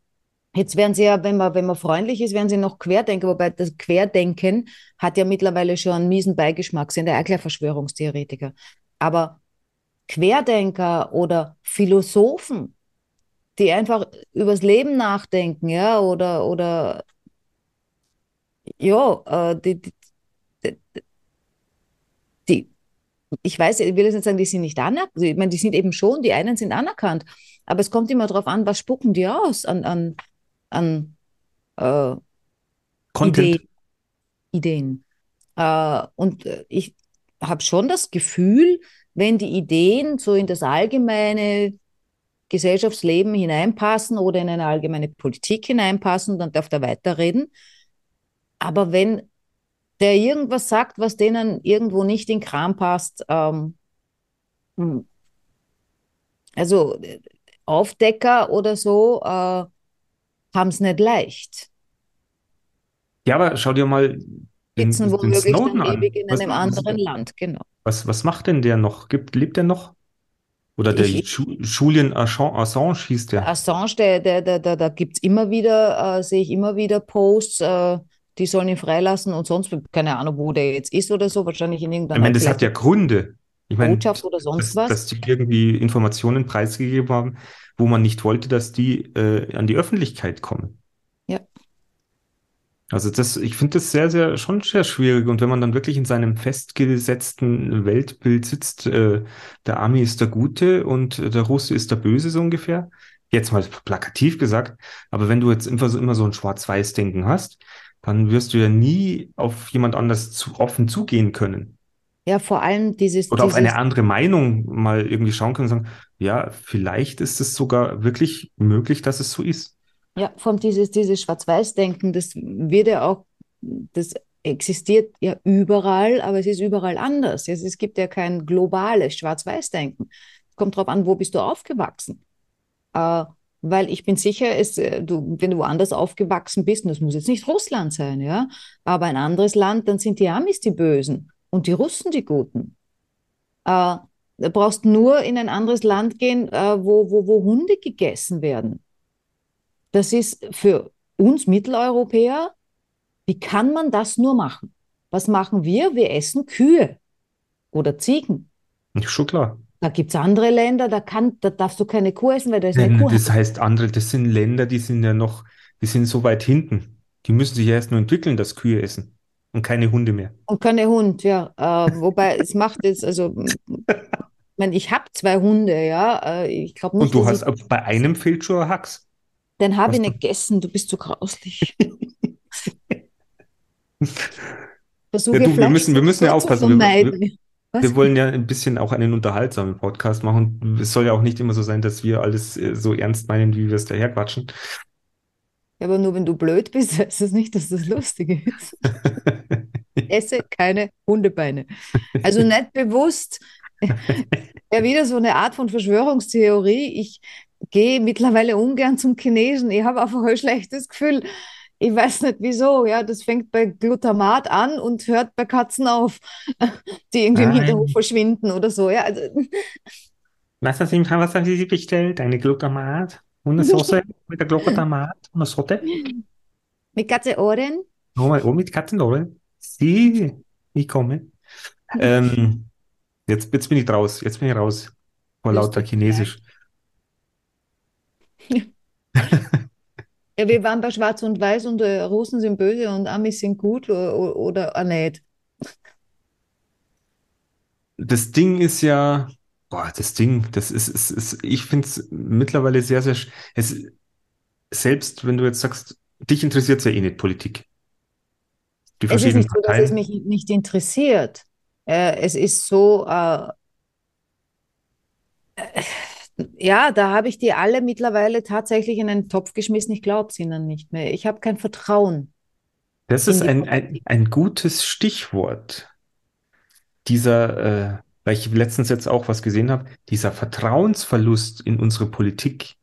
Jetzt werden sie ja, wenn man, wenn man freundlich ist, werden sie noch Querdenker, wobei das Querdenken hat ja mittlerweile schon einen miesen Beigeschmack, sind ja auch gleich Verschwörungstheoretiker. Aber Querdenker oder Philosophen, die einfach übers Leben nachdenken, ja, oder, oder ja, äh, die, die, die, ich weiß, ich will jetzt nicht sagen, die sind nicht anerkannt, also, ich meine, die sind eben schon, die einen sind anerkannt, aber es kommt immer darauf an, was spucken die aus an, an, an äh, Ideen. Ideen. Äh, und ich habe schon das Gefühl, wenn die Ideen so in das allgemeine Gesellschaftsleben hineinpassen oder in eine allgemeine Politik hineinpassen, dann darf der weiterreden. Aber wenn der irgendwas sagt, was denen irgendwo nicht in Kram passt, ähm, hm. also Aufdecker oder so äh, haben es nicht leicht. Ja, aber schau dir mal den, Sitzen womöglich den Snowden dann ewig in einem anderen Land, genau. Was, was macht denn der noch? Gibt, lebt der noch? Oder der Ich- Ju Julian Assange, hieß der. Assange, der, der, der, der, da gibt es immer wieder, äh, sehe ich immer wieder Posts, äh, die sollen ihn freilassen und sonst, keine Ahnung, wo der jetzt ist oder so, wahrscheinlich in Ich irgendeiner meine, das hat ja Gründe. Ich meine, Botschaft oder sonst dass, was. dass die irgendwie Informationen preisgegeben haben, wo man nicht wollte, dass die äh, an die Öffentlichkeit kommen. Ja. Also das, ich finde das sehr, sehr, schon sehr schwierig. Und wenn man dann wirklich in seinem festgesetzten Weltbild sitzt, äh, der Ami ist der Gute und der Russe ist der Böse, so ungefähr. Jetzt mal plakativ gesagt. Aber wenn du jetzt immer so, immer so ein Schwarz-Weiß-Denken hast, dann wirst du ja nie auf jemand anders zu, offen zugehen können. Ja, vor allem dieses, Oder auf dieses eine andere Meinung mal irgendwie schauen können und sagen, ja, vielleicht ist es sogar wirklich möglich, dass es so ist. Ja, von dieses, dieses Schwarz-Weiß-Denken, das wird ja auch, das existiert ja überall, aber es ist überall anders. Es, es gibt ja kein globales Schwarz-Weiß-Denken. Kommt drauf an, wo bist du aufgewachsen? Äh, weil ich bin sicher, es, äh, du, wenn du woanders aufgewachsen bist, und das muss jetzt nicht Russland sein, ja, aber ein anderes Land, dann sind die Amis die Bösen und die Russen die Guten. Äh, du brauchst nur in ein anderes Land gehen, äh, wo, wo, wo Hunde gegessen werden. Das ist für uns Mitteleuropäer, wie kann man das nur machen? Was machen wir? Wir essen Kühe oder Ziegen. Schon klar. Da gibt es andere Länder, da, kann, da darfst du keine Kuh essen, weil da ist eine Kuh. das heißt, andere, das sind Länder, die sind ja noch, die sind so weit hinten. Die müssen sich erst nur entwickeln, dass Kühe essen und keine Hunde mehr. Und keine Hund, ja. Äh, wobei es macht jetzt, also, ich meine, ich habe zwei Hunde, ja. Äh, ich glaube nicht, Und du hast, ich, bei einem fehlt schon ein Hax. den habe ich nicht gegessen, du bist zu grauslich. <laughs> Versuche Ja, du, wir müssen- wir müssen ja aufpassen, wir- vermeiden. Was? Wir wollen ja ein bisschen auch einen unterhaltsamen Podcast machen. Es soll ja auch nicht immer so sein, dass wir alles äh, so ernst meinen, wie wir es daherquatschen. Ja, aber nur wenn du blöd bist, <laughs> heißt das nicht, dass das lustig ist. <laughs> Esse keine Hundebeine. Also nicht bewusst. <laughs> Ja, wieder so eine Art von Verschwörungstheorie. Ich gehe mittlerweile ungern zum Chinesen. Ich habe einfach ein schlechtes Gefühl. Ich weiß nicht wieso. Ja, das fängt bei Glutamat an und hört bei Katzen auf, <laughs> die irgendwie im Nein. Hinterhof verschwinden oder so. Ja, also, Was, hast du, was haben Sie bestellt? Eine Glutamat? Und eine Soße <laughs> mit der Glutamat? Und eine Sorte? mit Katze-Ohren. Oh, oh, mit Katzenohren? Sie, ich komme. Ähm, jetzt, jetzt bin ich raus. Jetzt bin ich raus. Vor lauter Chinesisch. Ja, <laughs> wir waren bei Schwarz und Weiß und äh, Russen sind böse und Amis sind gut oder, oder, auch nicht. Das Ding ist ja, boah, das Ding, das ist, ist, ist ich finde es mittlerweile sehr, sehr, es, selbst wenn du jetzt sagst, dich interessiert ja eh nicht Politik. Die Es ist nicht so, dass es Parteien. mich nicht interessiert. Äh, es ist so, äh, äh, ja, da habe ich die alle mittlerweile tatsächlich in einen Topf geschmissen. Ich glaube es ihnen nicht mehr. Ich habe kein Vertrauen. Das ist ein, ein, ein gutes Stichwort. Dieser, äh, weil ich letztens jetzt auch was gesehen habe, dieser Vertrauensverlust in unsere Politik.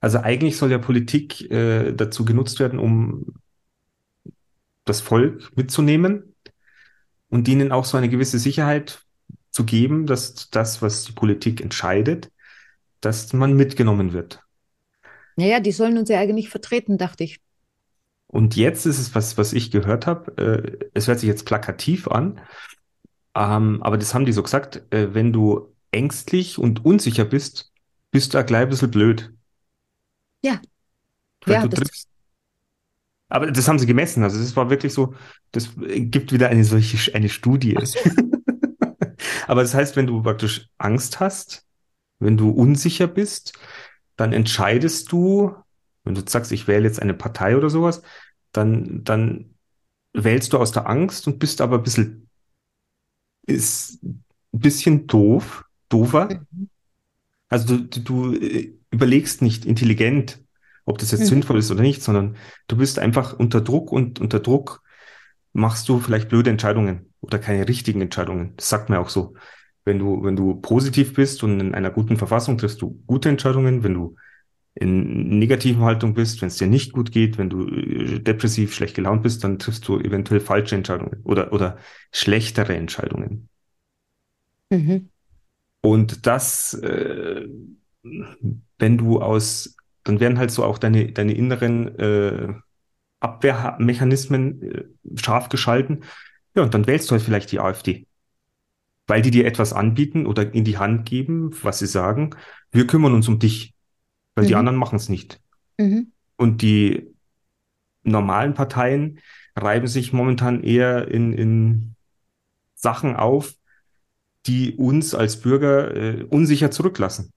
Also eigentlich soll ja Politik äh, dazu genutzt werden, um das Volk mitzunehmen und ihnen auch so eine gewisse Sicherheit zu geben, dass das, was die Politik entscheidet, dass man mitgenommen wird. Naja, die sollen uns ja eigentlich vertreten, dachte ich. Und jetzt ist es was, was ich gehört habe. Äh, es hört sich jetzt plakativ an, ähm, aber das haben die so gesagt. Äh, wenn du ängstlich und unsicher bist, bist du auch gleich ein bisschen blöd. Ja. Weil Ja, du das- triffst. Aber das haben sie gemessen. Also es war wirklich so, das gibt wieder eine solche, eine Studie. So. <laughs> Aber das heißt, wenn du praktisch Angst hast, wenn du unsicher bist, dann entscheidest du, wenn du sagst, ich wähle jetzt eine Partei oder sowas, dann, dann wählst du aus der Angst und bist aber ein bisschen, ist ein bisschen doof, doofer. Mhm. Also du, du, du äh, überlegst nicht intelligent, ob das jetzt Mhm. sinnvoll ist oder nicht, sondern du bist einfach unter Druck und unter Druck machst du vielleicht blöde Entscheidungen oder keine richtigen Entscheidungen. Das sagt man auch so. Wenn du, wenn du positiv bist und in einer guten Verfassung triffst du gute Entscheidungen. Wenn du in negativen Haltung bist, wenn es dir nicht gut geht, wenn du äh, depressiv, schlecht gelaunt bist, dann triffst du eventuell falsche Entscheidungen oder, oder schlechtere Entscheidungen. Mhm. Und das, äh, wenn du aus, dann werden halt so auch deine, deine inneren äh, Abwehrmechanismen äh, scharf geschalten. Ja, und dann wählst du halt vielleicht die AfD. Weil die dir etwas anbieten oder in die Hand geben, was sie sagen, wir kümmern uns um dich, weil die Mhm. anderen machen es nicht. Mhm. Und die normalen Parteien reiben sich momentan eher in, in Sachen auf, die uns als Bürger äh, unsicher zurücklassen.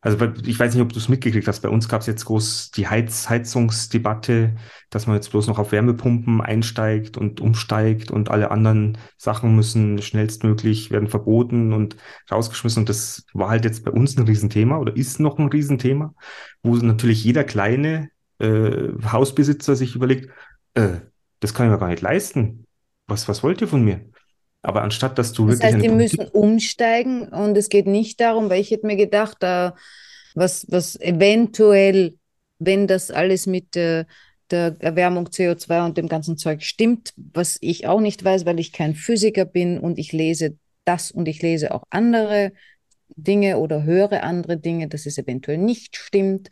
Also ich weiß nicht, ob du es mitgekriegt hast. Bei uns gab es jetzt groß die Heiz Heizungsdebatte, dass man jetzt bloß noch auf Wärmepumpen einsteigt und umsteigt und alle anderen Sachen müssen schnellstmöglich werden verboten und rausgeschmissen. Und das war halt jetzt bei uns ein Riesenthema oder ist noch ein Riesenthema, wo natürlich jeder kleine äh, Hausbesitzer sich überlegt, äh, das kann ich mir gar nicht leisten. Was, was wollt ihr von mir? Aber anstatt dass du Das wirklich heißt, eine die Politik müssen umsteigen und es geht nicht darum, weil ich hätte mir gedacht, äh, was, was eventuell, wenn das alles mit äh, der Erwärmung CO2 und dem ganzen Zeug stimmt, was ich auch nicht weiß, weil ich kein Physiker bin und ich lese das und ich lese auch andere Dinge oder höre andere Dinge, dass es eventuell nicht stimmt.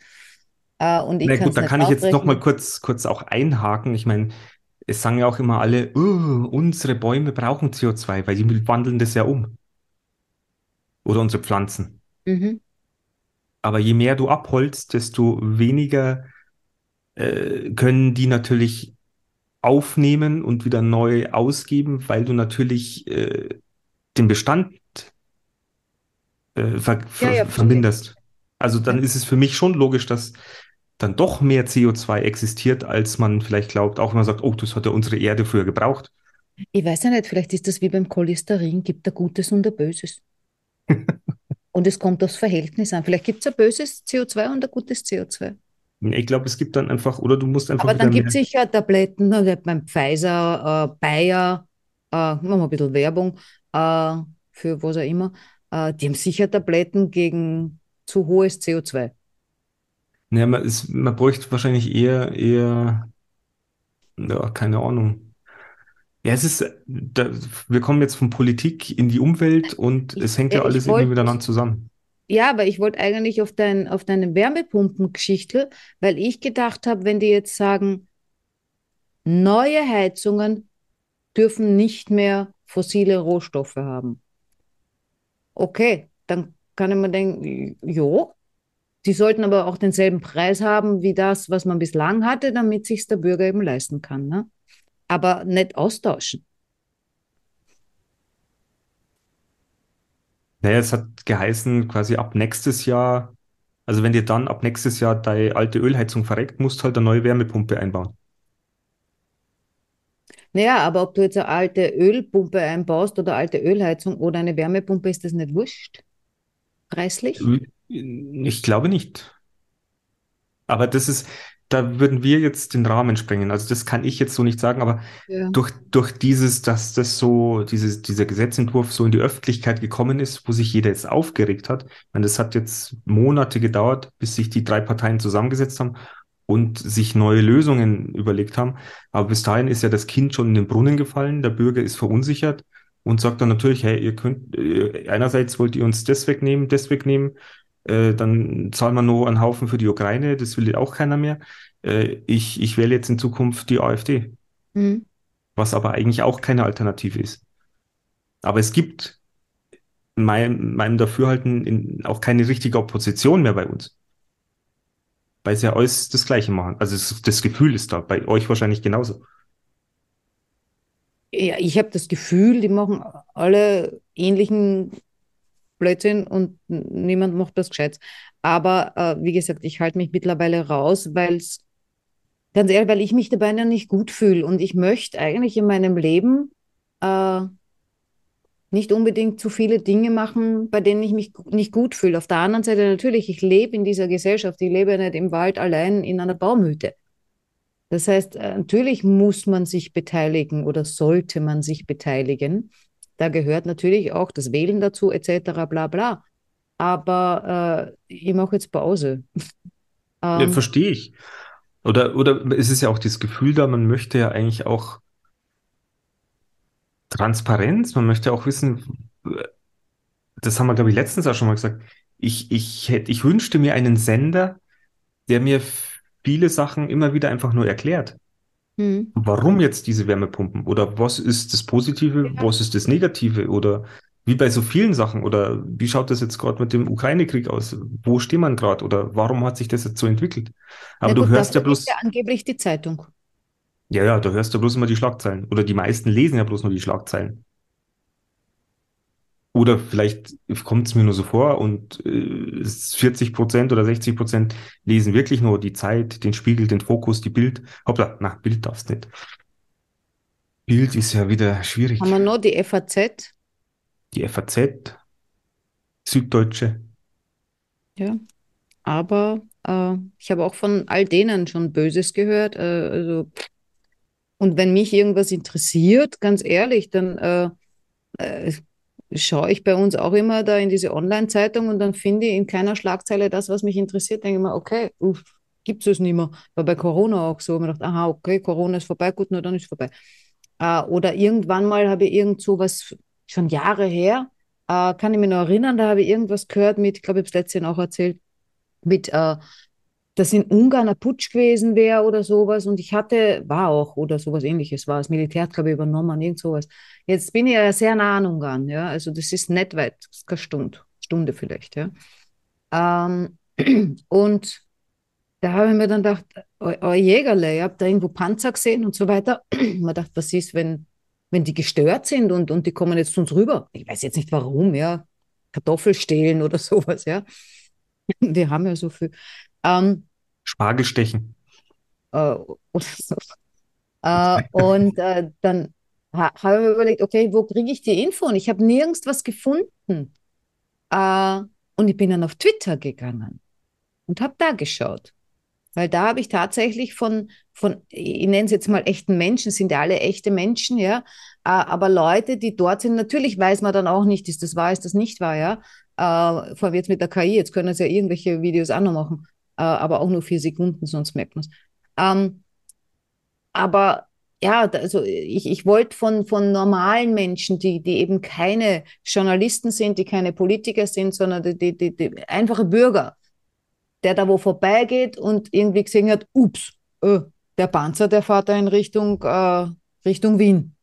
Äh, und ich Na gut, da kann ich jetzt noch mal kurz, kurz auch einhaken. Ich meine, es sagen ja auch immer alle, "Oh, unsere Bäume brauchen CO2, weil die wandeln das ja um. Oder unsere Pflanzen. Mhm. Aber je mehr du abholzt, desto weniger äh, können die natürlich aufnehmen und wieder neu ausgeben, weil du natürlich äh, den Bestand äh, ver Ja, ja, verminderst. Also dann ist es für mich schon logisch, dass dann doch mehr CO2 existiert, als man vielleicht glaubt, auch wenn man sagt, oh, das hat ja unsere Erde früher gebraucht. Ich weiß ja nicht, vielleicht ist das wie beim Cholesterin, gibt ein Gutes und ein Böses. <laughs> Und es kommt aufs Verhältnis an. Vielleicht gibt es ein böses CO2 und ein gutes CO2. Ich glaube, es gibt dann einfach, oder du musst einfach Aber dann gibt es sicher Tabletten, da hat man Pfizer, äh, Bayer, äh, machen wir ein bisschen Werbung, äh, für was auch immer. Äh, die haben sicher Tabletten gegen zu hohes CO2. Naja, man, ist, man bräuchte wahrscheinlich eher, eher, ja, keine Ahnung. Ja, es ist, da, wir kommen jetzt von Politik in die Umwelt und es hängt ja, ich alles irgendwie wollte, miteinander zusammen. ja, aber ich wollte eigentlich auf dein, auf deine Wärmepumpengeschichte, weil ich gedacht habe, wenn die jetzt sagen, neue Heizungen dürfen nicht mehr fossile Rohstoffe haben. Okay, dann kann ich mir denken, jo, die sollten aber auch denselben Preis haben wie das, was man bislang hatte, damit sich der Bürger eben leisten kann. Ne? Aber nicht austauschen. Naja, es hat geheißen, quasi ab nächstes Jahr, also wenn dir dann ab nächstes Jahr deine alte Ölheizung verreckt, musst du halt eine neue Wärmepumpe einbauen. Naja, aber ob du jetzt eine alte Ölpumpe einbaust oder alte Ölheizung oder eine Wärmepumpe, ist das nicht wurscht? Preislich? Ich glaube nicht. Aber das ist, da würden wir jetzt den Rahmen sprengen. Also das kann ich jetzt so nicht sagen, aber Ja. durch, durch dieses, dass das so, dieses, dieser Gesetzentwurf so in die Öffentlichkeit gekommen ist, wo sich jeder jetzt aufgeregt hat. Meine, das hat jetzt Monate gedauert, bis sich die drei Parteien zusammengesetzt haben und sich neue Lösungen überlegt haben. Aber bis dahin ist ja das Kind schon in den Brunnen gefallen, der Bürger ist verunsichert und sagt dann natürlich, hey, ihr könnt, äh, einerseits wollt ihr uns das wegnehmen, das wegnehmen, äh, dann zahlen wir noch einen Haufen für die Ukraine, das will auch keiner mehr. Äh, ich, ich wähle jetzt in Zukunft die AfD, Mhm. was aber eigentlich auch keine Alternative ist. Aber es gibt in meinem, meinem Dafürhalten in, auch keine richtige Opposition mehr bei uns, weil sie ja alles das Gleiche machen. Also es, das Gefühl ist da, bei euch wahrscheinlich genauso. Ja, ich habe das Gefühl, die machen alle ähnlichen Blödsinn und niemand macht was Gescheites. Aber äh, wie gesagt, ich halte mich mittlerweile raus, weil es, ganz ehrlich, weil ich mich dabei ja nicht gut fühle. Und ich möchte eigentlich in meinem Leben äh, nicht unbedingt zu viele Dinge machen, bei denen ich mich nicht gut fühle. Auf der anderen Seite natürlich, ich lebe in dieser Gesellschaft, ich lebe nicht im Wald allein in einer Baumhütte. Das heißt, äh, natürlich muss man sich beteiligen oder sollte man sich beteiligen. Da gehört natürlich auch das Wählen dazu, etc., bla bla. Aber äh, ich mache jetzt Pause. <laughs> Ja, Ähm, verstehe ich. Oder, oder es ist ja auch das Gefühl da, man möchte ja eigentlich auch Transparenz, man möchte auch wissen, das haben wir, glaube ich, letztens auch schon mal gesagt, ich, ich hätte, ich wünschte mir einen Sender, der mir viele Sachen immer wieder einfach nur erklärt. Hm. Warum jetzt diese Wärmepumpen? Oder was ist das Positive, Ja. was ist das Negative? Oder wie bei so vielen Sachen? Oder wie schaut das jetzt gerade mit dem Ukraine-Krieg aus? Wo steht man gerade? Oder warum hat sich das jetzt so entwickelt? Aber Na du gut, hörst ja bloß, ja angeblich die Zeitung. ja, ja, du hörst ja bloß immer die Schlagzeilen. Oder die meisten lesen ja bloß nur die Schlagzeilen. Oder vielleicht kommt es mir nur so vor und äh, 40 Prozent oder 60 Prozent lesen wirklich nur die Zeit, den Spiegel, den Fokus, die Bild. Hoppla, na, Bild darfst nicht. Bild ist ja wieder schwierig. Haben wir noch die FAZ? Die FAZ, Süddeutsche. Ja. Aber äh, ich habe auch von all denen schon Böses gehört. Äh, also, und wenn mich irgendwas interessiert, ganz ehrlich, dann äh, äh, schaue ich bei uns auch immer da in diese Online-Zeitung und dann finde ich in keiner Schlagzeile das, was mich interessiert. Denke ich mir, okay, gibt es nicht mehr. War bei Corona auch so. Mir gedacht, aha, okay, Corona ist vorbei, gut, nur dann ist vorbei. Äh, oder irgendwann mal habe ich irgend so was, schon Jahre her, äh, kann ich mich noch erinnern, da habe ich irgendwas gehört mit, ich glaube, ich habe es letztens auch erzählt, mit, äh, dass in Ungarn ein Putsch gewesen wäre oder sowas. Und ich hatte, war auch, oder sowas ähnliches war, das Militär glaube ich, übernommen, irgend sowas. Jetzt bin ich ja sehr nah an Ungarn, ja. Also das ist nicht weit, das ist keine Stunde, Stunde vielleicht, ja. Ähm, <clears throat> und da habe ich mir dann gedacht, euer Jägerle, ihr habt da irgendwo Panzer gesehen und so weiter. <clears throat> Man dachte, was ist, wenn, wenn die gestört sind und, und die kommen jetzt zu uns rüber? Ich weiß jetzt nicht warum, ja. Kartoffel stehlen oder <laughs> sowas, ja. Die haben ja so viel. Ähm, Spargelstechen. äh, oder <laughs> so. Äh, und äh, dann ha habe ich mir überlegt, okay, wo kriege ich die Info? Und ich habe nirgends was gefunden. Äh, und ich bin dann auf Twitter gegangen und habe da geschaut. Weil da habe ich tatsächlich von, von ich nenne es jetzt mal echten Menschen, sind ja alle echte Menschen, ja. Äh, aber Leute, die dort sind, natürlich weiß man dann auch nicht, ist das wahr, ist das nicht wahr, ja. Vor allem jetzt mit der KI, jetzt können sie ja irgendwelche Videos auch noch machen, aber auch nur vier Sekunden, sonst merkt man es. Ähm, aber ja, also ich, ich wollte von, von normalen Menschen, die, die eben keine Journalisten sind, die keine Politiker sind, sondern die, die, die, die einfache Bürger, der da wo vorbeigeht und irgendwie gesehen hat, ups, äh, der Panzer, der fährt da in Richtung, äh, Richtung Wien.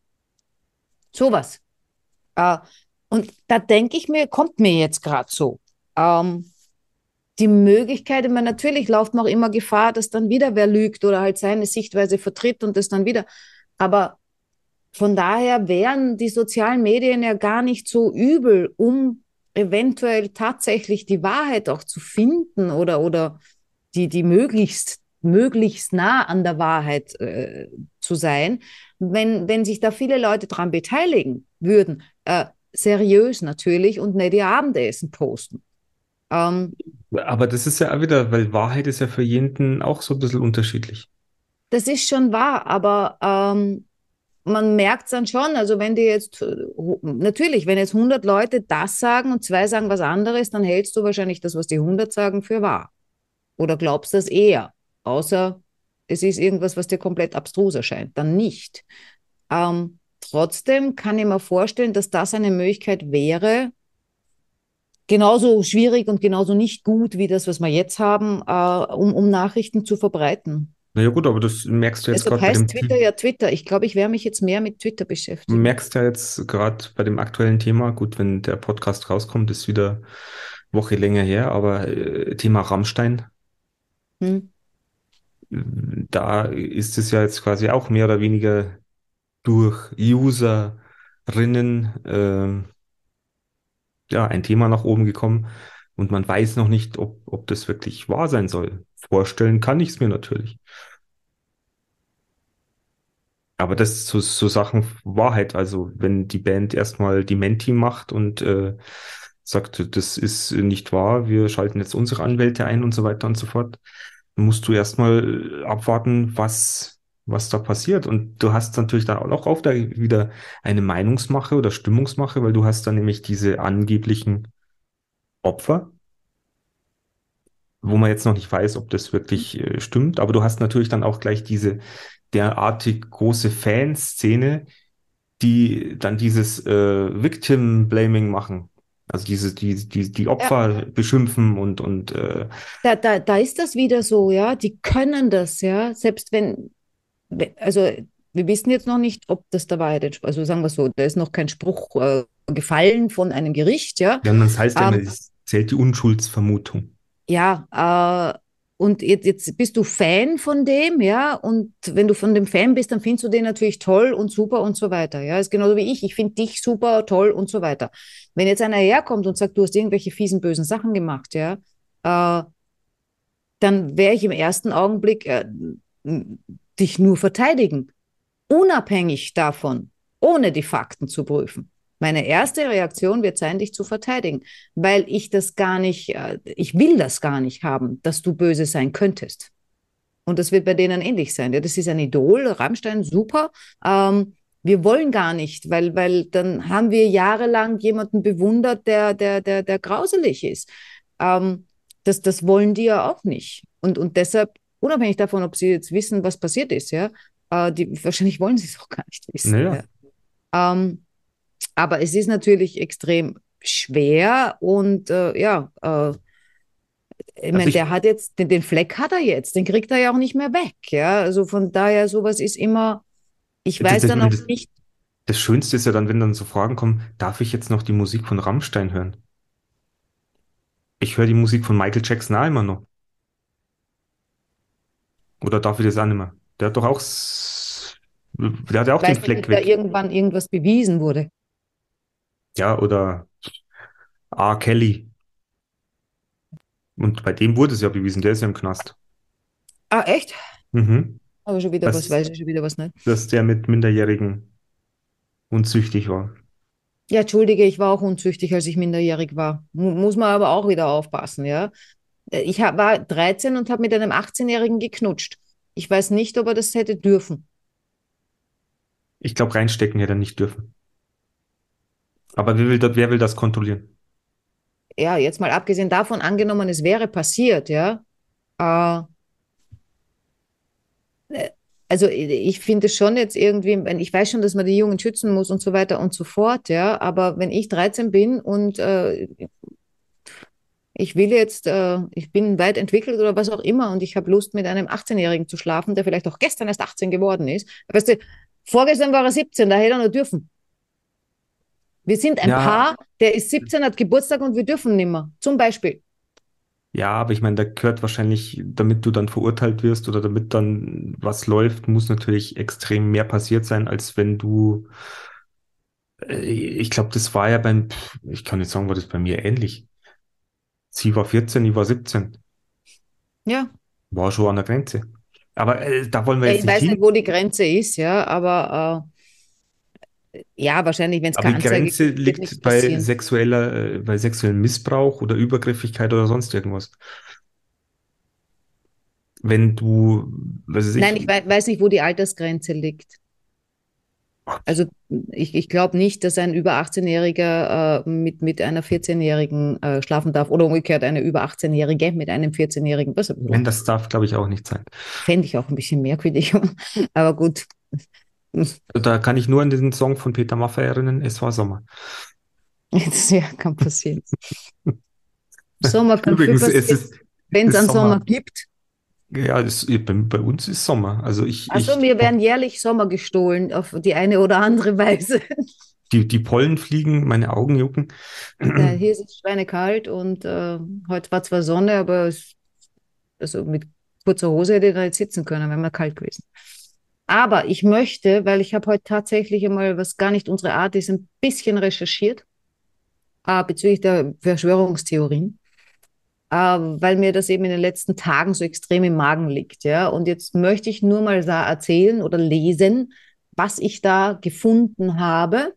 Sowas. Äh, und da denke ich mir, kommt mir jetzt gerade so. Ähm, die Möglichkeit, ich meine, natürlich läuft man auch immer Gefahr, dass dann wieder wer lügt oder halt seine Sichtweise vertritt und das dann wieder. Aber von daher wären die sozialen Medien ja gar nicht so übel, um eventuell tatsächlich die Wahrheit auch zu finden oder, oder die, die möglichst, möglichst nah an der Wahrheit äh, zu sein, wenn, wenn sich da viele Leute dran beteiligen würden. Äh, seriös natürlich und nicht ihr Abendessen posten. Ähm, Aber das ist ja auch wieder, weil Wahrheit ist ja für jeden auch so ein bisschen unterschiedlich. Das ist schon wahr, aber ähm, man merkt es dann schon. Also wenn die jetzt, äh, natürlich, wenn jetzt 100 Leute das sagen und zwei sagen was anderes, dann hältst du wahrscheinlich das, was die 100 sagen, für wahr. Oder glaubst das eher. Außer es ist irgendwas, was dir komplett abstrus erscheint. Dann nicht. Ähm, trotzdem kann ich mir vorstellen, dass das eine Möglichkeit wäre, genauso schwierig und genauso nicht gut wie das, was wir jetzt haben, äh, um, um Nachrichten zu verbreiten. Naja gut, aber das merkst du jetzt gerade heißt Twitter ja Twitter. Ich glaube, ich werde mich jetzt mehr mit Twitter beschäftigen. merkst ja jetzt gerade bei dem aktuellen Thema, gut, wenn der Podcast rauskommt, ist wieder Woche länger her, aber äh, Thema Rammstein, Hm. da ist es ja jetzt quasi auch mehr oder weniger durch Userinnen ähm, ja ein Thema nach oben gekommen und man weiß noch nicht, ob, ob das wirklich wahr sein soll. Vorstellen kann ich es mir natürlich. Aber das ist so, so Sachen Wahrheit. Also wenn die Band erstmal Dementi macht und äh, sagt, das ist nicht wahr, wir schalten jetzt unsere Anwälte ein und so weiter und so fort, musst du erstmal abwarten, was, was da passiert. Und du hast natürlich dann auch oft da wieder eine Meinungsmache oder Stimmungsmache, weil du hast dann nämlich diese angeblichen Opfer, wo man jetzt noch nicht weiß, ob das wirklich äh, stimmt, aber du hast natürlich dann auch gleich diese derartig große Fanszene, die dann dieses äh, Victim-Blaming machen. Also diese, die, die, die Opfer beschimpfen und, und äh, Da, da, da ist das wieder so, ja. Die können das, ja. Selbst wenn, we- also wir wissen jetzt noch nicht, ob das der Wahrheit entspricht. Also sagen wir so, da ist noch kein Spruch äh, gefallen von einem Gericht, ja. ja, das heißt ja Ähm, es zählt die Unschuldsvermutung. Ja, äh, und jetzt, jetzt bist du Fan von dem, ja, und wenn du von dem Fan bist, dann findest du den natürlich toll und super und so weiter, ja, ist genauso wie ich, ich finde dich super, toll und so weiter. Wenn jetzt einer herkommt und sagt, du hast irgendwelche fiesen, bösen Sachen gemacht, ja, äh, dann wäre ich im ersten Augenblick äh, dich nur verteidigen, unabhängig davon, ohne die Fakten zu prüfen. Meine erste Reaktion wird sein, dich zu verteidigen, weil ich das gar nicht, äh, ich will das gar nicht haben, dass du böse sein könntest. Und das wird bei denen ähnlich sein. Ja, das ist ein Idol, Rammstein, super. Ähm, wir wollen gar nicht, weil, weil dann haben wir jahrelang jemanden bewundert, der, der, der, der grauselig ist. Ähm, das, das wollen die ja auch nicht. Und, und deshalb, unabhängig davon, ob sie jetzt wissen, was passiert ist, ja, äh, die, wahrscheinlich wollen sie es auch gar nicht wissen. Naja. Ja. Ähm, aber es ist natürlich extrem schwer und äh, ja, äh, ich meine, ich- der hat jetzt, den, den Fleck hat er jetzt, den kriegt er ja auch nicht mehr weg, ja. Also von daher, sowas ist immer, ich weiß das- dann auch das- nicht, Das Schönste ist ja dann, wenn dann so Fragen kommen, darf ich jetzt noch die Musik von Rammstein hören? Ich höre die Musik von Michael Jackson auch immer noch. Oder darf ich das auch nicht mehr? Der hat doch auch, der hat ja auch weiß den nicht, Fleck da weg. irgendwann irgendwas bewiesen wurde. Ja, oder R. Kelly. Und bei dem wurde es ja bewiesen, der ist ja im Knast. Ah, echt? Mhm. Aber schon wieder Das- was, weiß ich schon wieder was nicht. Dass der mit Minderjährigen unzüchtig war. Ja, entschuldige, ich war auch unzüchtig, als ich minderjährig war. Mu muss man aber auch wieder aufpassen, ja. Äh, Ich war 13 und habe mit einem 18-Jährigen geknutscht. Ich weiß nicht, ob er das hätte dürfen. Ich glaube, reinstecken hätte er nicht dürfen. Aber wer will, das- wer will das kontrollieren? ja, jetzt mal abgesehen davon, angenommen, es wäre passiert, ja. Äh, äh, also ich ich finde es schon jetzt irgendwie, ich weiß schon, dass man die Jungen schützen muss und so weiter und so fort, ja, aber wenn ich 13 bin und äh, ich will jetzt, äh, ich bin weit entwickelt oder was auch immer und ich habe Lust, mit einem 18-Jährigen zu schlafen, der vielleicht auch gestern erst 18 geworden ist. Weißt du, vorgestern war er 17, da hätte er nur dürfen. Wir sind ein Ja. Paar, der ist 17, hat Geburtstag und wir dürfen nimmer. Zum Beispiel. Ja, aber ich meine, da gehört wahrscheinlich, damit du dann verurteilt wirst oder damit dann was läuft, muss natürlich extrem mehr passiert sein, als wenn du, äh, ich glaube, das war ja beim, ich kann nicht sagen, war das bei mir ähnlich. Sie war 14, ich war 17. Ja, War schon an der Grenze. Aber äh, da wollen wir Ja, jetzt ich nicht weiß hin. nicht, wo die Grenze ist, ja, aber äh, ja, wahrscheinlich, wenn es keine die Anzeige Grenze gibt, liegt bei sexueller, äh, bei sexuellem Missbrauch oder Übergriffigkeit oder sonst irgendwas. Wenn du, was ich, Nein, ich wei weiß nicht, wo die Altersgrenze liegt. Also ich, ich glaube nicht, dass ein über 18-Jähriger äh, mit, mit einer 14-Jährigen äh, schlafen darf oder umgekehrt eine über 18-Jährige mit einem 14-Jährigen. Das wenn das darf, glaube ich, auch nicht sein. fände ich auch ein bisschen merkwürdig. <laughs> Aber gut. Da kann ich nur an diesen Song von Peter Maffay erinnern, es war Sommer. Ja, kann passieren. <laughs> Sommer kann Übrigens, passieren, wenn es einen Sommer Sommer. gibt. Ja, es, bei, bei uns ist Sommer. Also ich, Also mir werden jährlich Sommer gestohlen auf die eine oder andere <laughs> Weise. die, die Pollen fliegen, meine Augen jucken. Ja, <clears throat> hier ist es schweinekalt und äh, heute war zwar Sonne, aber es, also mit kurzer Hose hätte ich da jetzt sitzen können, wäre mir kalt gewesen. Aber ich möchte, weil ich habe heute tatsächlich einmal, was gar nicht unsere Art ist, ein bisschen recherchiert äh, bezüglich der Verschwörungstheorien, äh, weil mir das eben in den letzten Tagen so extrem im Magen liegt. Ja? Und jetzt möchte ich nur mal da erzählen oder lesen, was ich da gefunden habe.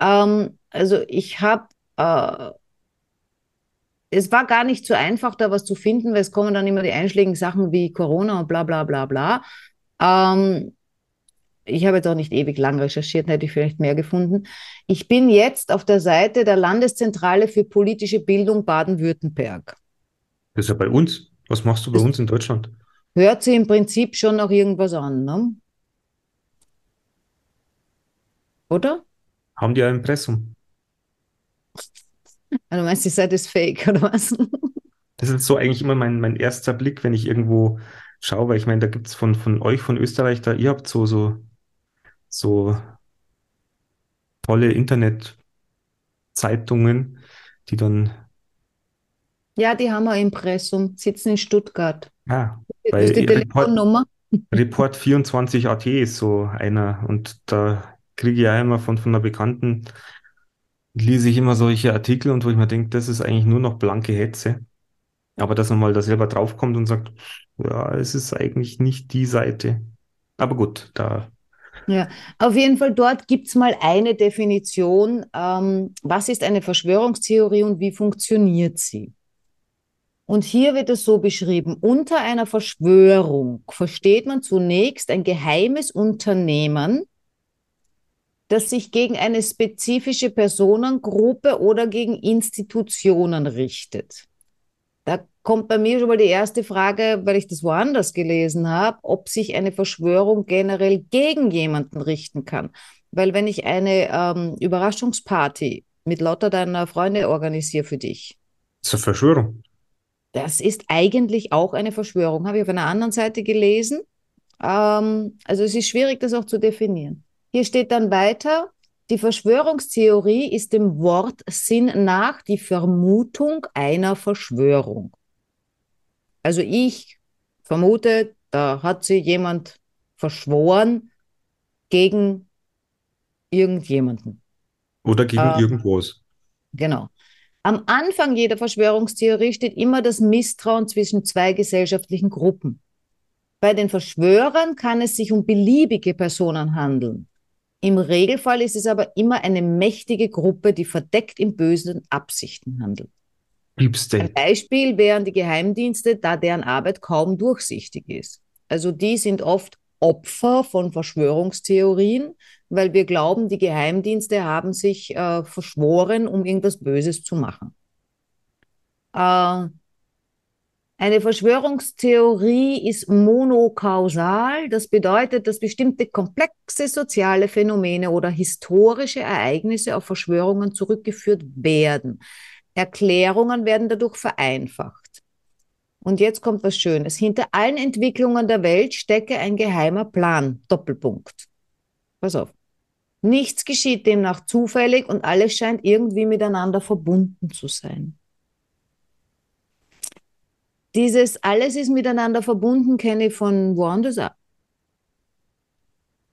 Ähm, also ich habe äh, es war gar nicht so einfach, da was zu finden, weil es kommen dann immer die einschlägigen Sachen wie Corona und bla bla bla bla. Ähm, ich habe jetzt auch nicht ewig lang recherchiert, hätte ich vielleicht mehr gefunden. Ich bin jetzt auf der Seite der Landeszentrale für politische Bildung Baden-Württemberg. Das ist ja bei uns. Was machst du bei Das- uns in Deutschland? Hört sich im Prinzip schon noch irgendwas an, ne? oder? Haben die ein Impressum? Du meinst, die Seite ist fake, oder was? Das ist so eigentlich immer mein, mein erster Blick, wenn ich irgendwo schaue, weil ich meine, da gibt es von, von euch, von Österreich, da ihr habt so, so, so tolle Internetzeitungen, die dann, Ja, die haben ein Impressum, sitzen in Stuttgart. ja, Das ist die Report, Telefonnummer. Report 24 AT ist so einer und da kriege ich ja immer von, von einer Bekannten, lese ich immer solche Artikel und wo ich mir denke, das ist eigentlich nur noch blanke Hetze. Aber dass man mal da selber draufkommt und sagt, ja, es ist eigentlich nicht die Seite. Aber gut, da, Ja, auf jeden Fall dort gibt es mal eine Definition, ähm, was ist eine Verschwörungstheorie und wie funktioniert sie? Und hier wird es so beschrieben, unter einer Verschwörung versteht man zunächst ein geheimes Unternehmen, das sich gegen eine spezifische Personengruppe oder gegen Institutionen richtet. Da kommt bei mir schon mal die erste Frage, weil ich das woanders gelesen habe, ob sich eine Verschwörung generell gegen jemanden richten kann. Weil wenn ich eine ähm, Überraschungsparty mit lauter deiner Freunde organisiere für dich, ist eine Verschwörung. das ist eigentlich auch eine Verschwörung. Habe ich auf einer anderen Seite gelesen. Ähm, also es ist schwierig, das auch zu definieren. Hier steht dann weiter, die Verschwörungstheorie ist dem Wortsinn nach die Vermutung einer Verschwörung. Also ich vermute, da hat sich jemand verschworen gegen irgendjemanden. Oder gegen Ah. irgendwas. Genau. Am Anfang jeder Verschwörungstheorie steht immer das Misstrauen zwischen zwei gesellschaftlichen Gruppen. Bei den Verschwörern kann es sich um beliebige Personen handeln. Im Regelfall ist es aber immer eine mächtige Gruppe, die verdeckt in bösen Absichten handelt. Liebste. Ein Beispiel wären die Geheimdienste, da deren Arbeit kaum durchsichtig ist. Also die sind oft Opfer von Verschwörungstheorien, weil wir glauben, die Geheimdienste haben sich äh, verschworen, um irgendwas Böses zu machen. Äh, eine Verschwörungstheorie ist monokausal. Das bedeutet, dass bestimmte komplexe soziale Phänomene oder historische Ereignisse auf Verschwörungen zurückgeführt werden. Erklärungen werden dadurch vereinfacht. Und jetzt kommt was Schönes. Hinter allen Entwicklungen der Welt stecke ein geheimer Plan. Doppelpunkt. Pass auf. Nichts geschieht demnach zufällig und alles scheint irgendwie miteinander verbunden zu sein. Dieses alles ist miteinander verbunden kenne ich von woanders auch.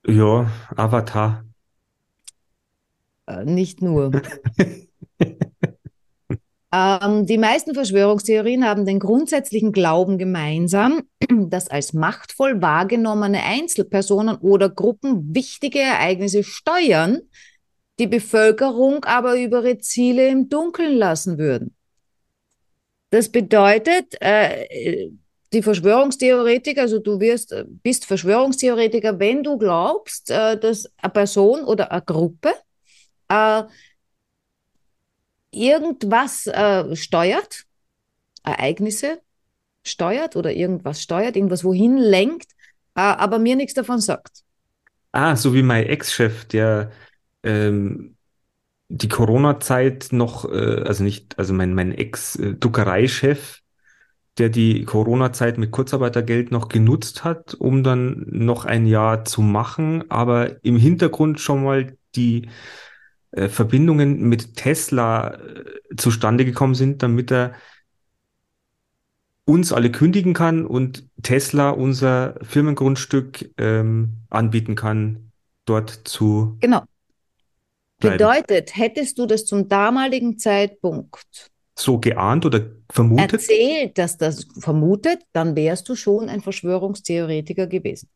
Ja, Avatar. Äh, nicht nur. <laughs> Ähm, die meisten Verschwörungstheorien haben den grundsätzlichen Glauben gemeinsam, <clears throat> dass als machtvoll wahrgenommene Einzelpersonen oder Gruppen wichtige Ereignisse steuern, die Bevölkerung aber über ihre Ziele im Dunkeln lassen würden. Das bedeutet, äh, die Verschwörungstheoretiker, also du wirst, bist Verschwörungstheoretiker, wenn du glaubst, äh, dass eine Person oder eine Gruppe äh, irgendwas äh, steuert, Ereignisse steuert oder irgendwas steuert, irgendwas wohin lenkt, äh, aber mir nichts davon sagt. Ah, so wie mein Ex-Chef, der ähm, die Corona-Zeit noch, äh, also nicht, also mein, mein Ex-Druckereichef, der die Corona-Zeit mit Kurzarbeitergeld noch genutzt hat, um dann noch ein Jahr zu machen, aber im Hintergrund schon mal die äh, Verbindungen mit Tesla äh, zustande gekommen sind, damit er uns alle kündigen kann und Tesla unser Firmengrundstück ähm, anbieten kann, dort zu Genau. bleiben. Bedeutet, hättest du das zum damaligen Zeitpunkt So geahnt oder vermutet? erzählt, dass das vermutet, dann wärst du schon ein Verschwörungstheoretiker gewesen.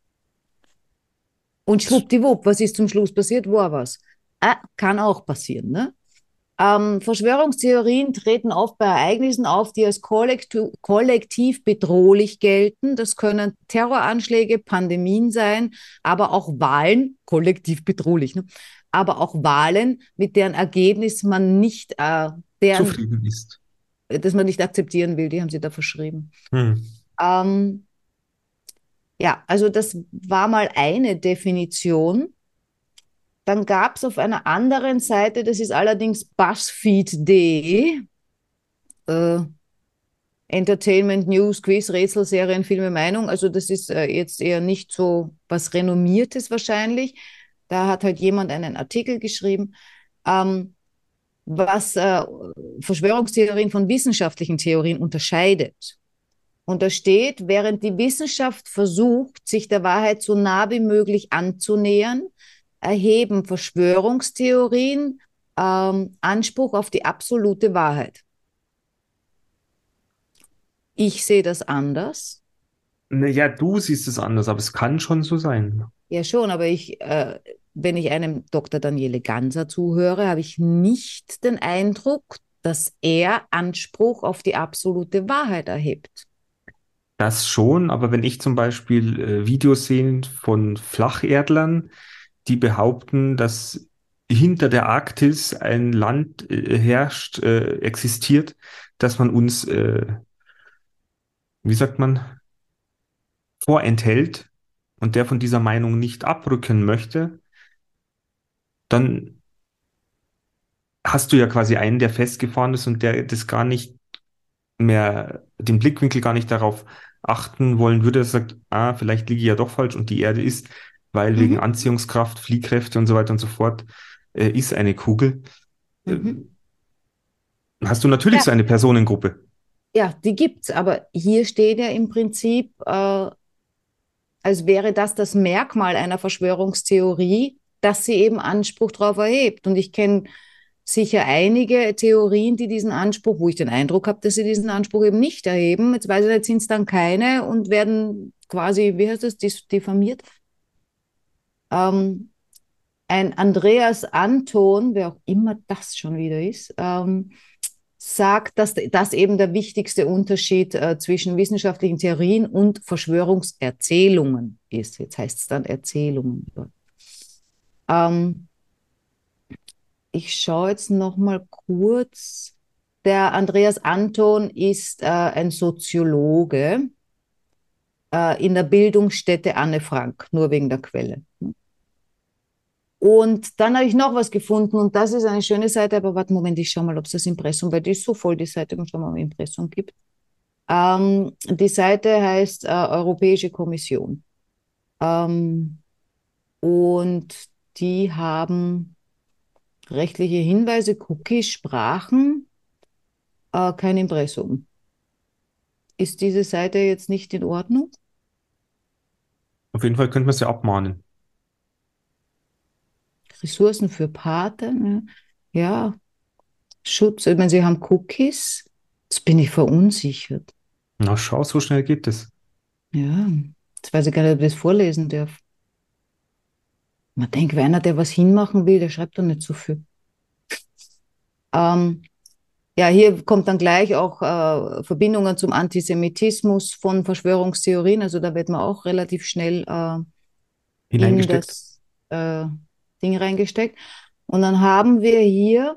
Und schwuppdiwupp, was ist zum Schluss passiert? War was? Ah, kann auch passieren, ne? Ähm, Verschwörungstheorien treten oft bei Ereignissen auf, die als kollektiv, kollektiv bedrohlich gelten. Das können Terroranschläge, Pandemien sein, aber auch Wahlen, kollektiv bedrohlich, ne? aber auch Wahlen, mit deren Ergebnis man nicht, äh, deren, Zufrieden ist. das man nicht akzeptieren will, die haben sie da verschrieben. Hm. Ähm, ja, also das war mal eine Definition. Dann gab es auf einer anderen Seite, das ist allerdings BuzzFeed.de, äh, Entertainment, News, Quiz, Rätsel, Serien, Filme, Meinung. Also das ist äh, jetzt eher nicht so was Renommiertes wahrscheinlich. Da hat halt jemand einen Artikel geschrieben, ähm, was äh, Verschwörungstheorien von wissenschaftlichen Theorien unterscheidet. Und da steht, während die Wissenschaft versucht, sich der Wahrheit so nah wie möglich anzunähern, erheben Verschwörungstheorien ähm, Anspruch auf die absolute Wahrheit. Ich sehe das anders. Naja, du siehst es anders, aber es kann schon so sein. Ja, schon, aber ich, äh, wenn ich einem Dr. Daniele Ganser zuhöre, habe ich nicht den Eindruck, dass er Anspruch auf die absolute Wahrheit erhebt. Das schon, aber wenn ich zum Beispiel äh, Videos sehe von Flacherdlern, die behaupten, dass hinter der Arktis ein Land äh, herrscht, äh, existiert, dass man uns, äh, wie sagt man, vorenthält und der von dieser Meinung nicht abrücken möchte, dann hast du ja quasi einen, der festgefahren ist und der das gar nicht mehr, den Blickwinkel gar nicht darauf achten wollen würde, er sagt, ah, vielleicht liege ich ja doch falsch und die Erde ist, weil mhm. wegen Anziehungskraft, Fliehkräfte und so weiter und so fort, äh, ist eine Kugel. Mhm. Äh, hast du natürlich ja. so eine Personengruppe. Ja, die gibt's, aber hier steht ja im Prinzip, äh, als wäre das das Merkmal einer Verschwörungstheorie, dass sie eben Anspruch darauf erhebt. Und ich kenne sicher einige Theorien, die diesen Anspruch, wo ich den Eindruck habe, dass sie diesen Anspruch eben nicht erheben. Jetzt weiß ich nicht, sind es dann keine und werden quasi, wie heißt das, diffamiert. Ähm, ein Andreas Anton, wer auch immer das schon wieder ist, ähm, sagt, dass das eben der wichtigste Unterschied äh, zwischen wissenschaftlichen Theorien und Verschwörungserzählungen ist. Jetzt heißt es dann Erzählungen. Ähm, ich schaue jetzt noch mal kurz. Der Andreas Anton ist äh, ein Soziologe äh, in der Bildungsstätte Anne Frank, nur wegen der Quelle. Und dann habe ich noch was gefunden und das ist eine schöne Seite, aber warte, Moment, ich schaue mal, ob es das Impressum, weil die ist so voll, die Seite, und schau mal, ob es Impressum gibt. Ähm, die Seite heißt äh, Europäische Kommission. Ähm, und die haben rechtliche Hinweise, Cookies, Sprachen, äh, kein Impressum. Ist diese Seite jetzt nicht in Ordnung? Auf jeden Fall könnte man sie abmahnen. Ressourcen für Paten, ne? ja. Schutz, ich meine, sie haben Cookies. Jetzt bin ich verunsichert. Na, schau, so schnell geht es. Ja, jetzt weiß ich gar nicht, ob ich das vorlesen darf. Man denkt, wer einer, der was hinmachen will, der schreibt doch nicht so viel. Ähm, ja, hier kommt dann gleich auch äh, Verbindungen zum Antisemitismus von Verschwörungstheorien. Also da wird man auch relativ schnell äh, in das äh, Ding reingesteckt. Und dann haben wir hier.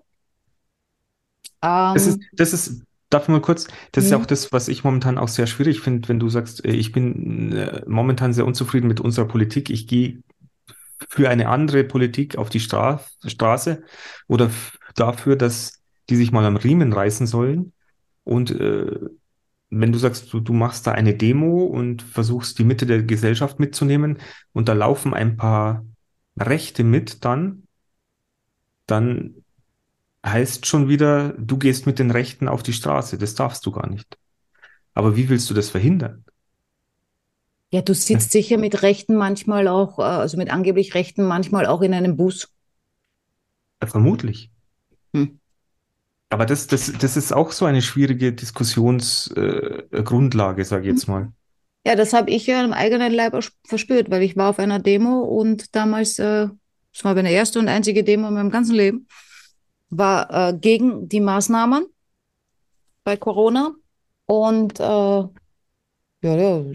Ähm, das, ist, das ist, darf mal kurz, das ist mhm. auch das, was ich momentan auch sehr schwierig finde, wenn du sagst, äh, ich bin äh, momentan sehr unzufrieden mit unserer Politik. Ich gehe für eine andere Politik auf die Stra Straße oder dafür, dass die sich mal am Riemen reißen sollen. Und äh, wenn du sagst, du, du machst da eine Demo und versuchst die Mitte der Gesellschaft mitzunehmen und da laufen ein paar Rechte mit, dann, dann heißt schon wieder, du gehst mit den Rechten auf die Straße. Das darfst du gar nicht. Aber wie willst du das verhindern? Ja, du sitzt ja. sicher mit Rechten manchmal auch, äh, also mit angeblich Rechten manchmal auch in einem Bus. Vermutlich. Hm. Aber das, das, das ist auch so eine schwierige Diskussionsgrundlage, äh, sage ich jetzt mal. Ja, das habe ich ja im eigenen Leib verspürt, weil ich war auf einer Demo und damals, äh, das war meine erste und einzige Demo in meinem ganzen Leben, war äh, gegen die Maßnahmen bei Corona. Und äh, ja, ja,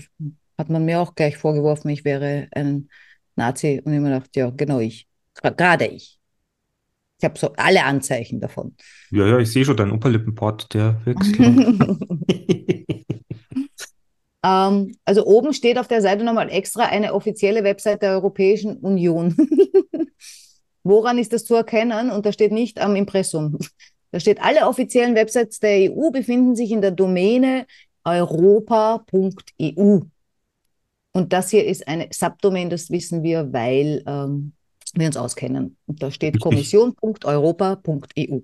hat man mir auch gleich vorgeworfen, ich wäre ein Nazi. Und ich mir gedacht, ja, genau ich. Gerade ich. Ich habe so alle Anzeichen davon. Ja, ja, ich sehe schon deinen Oberlippenport, der wächst. <laughs> <laughs> ähm, also oben steht auf der Seite nochmal extra eine offizielle Website der Europäischen Union. <laughs> Woran ist das zu erkennen? Und da steht nicht am Impressum. Da steht, alle offiziellen Websites der EU befinden sich in der Domäne europa.eu. Und das hier ist eine Subdomain, das wissen wir, weil ähm, wir uns auskennen. Und da steht kommission.europa.eu.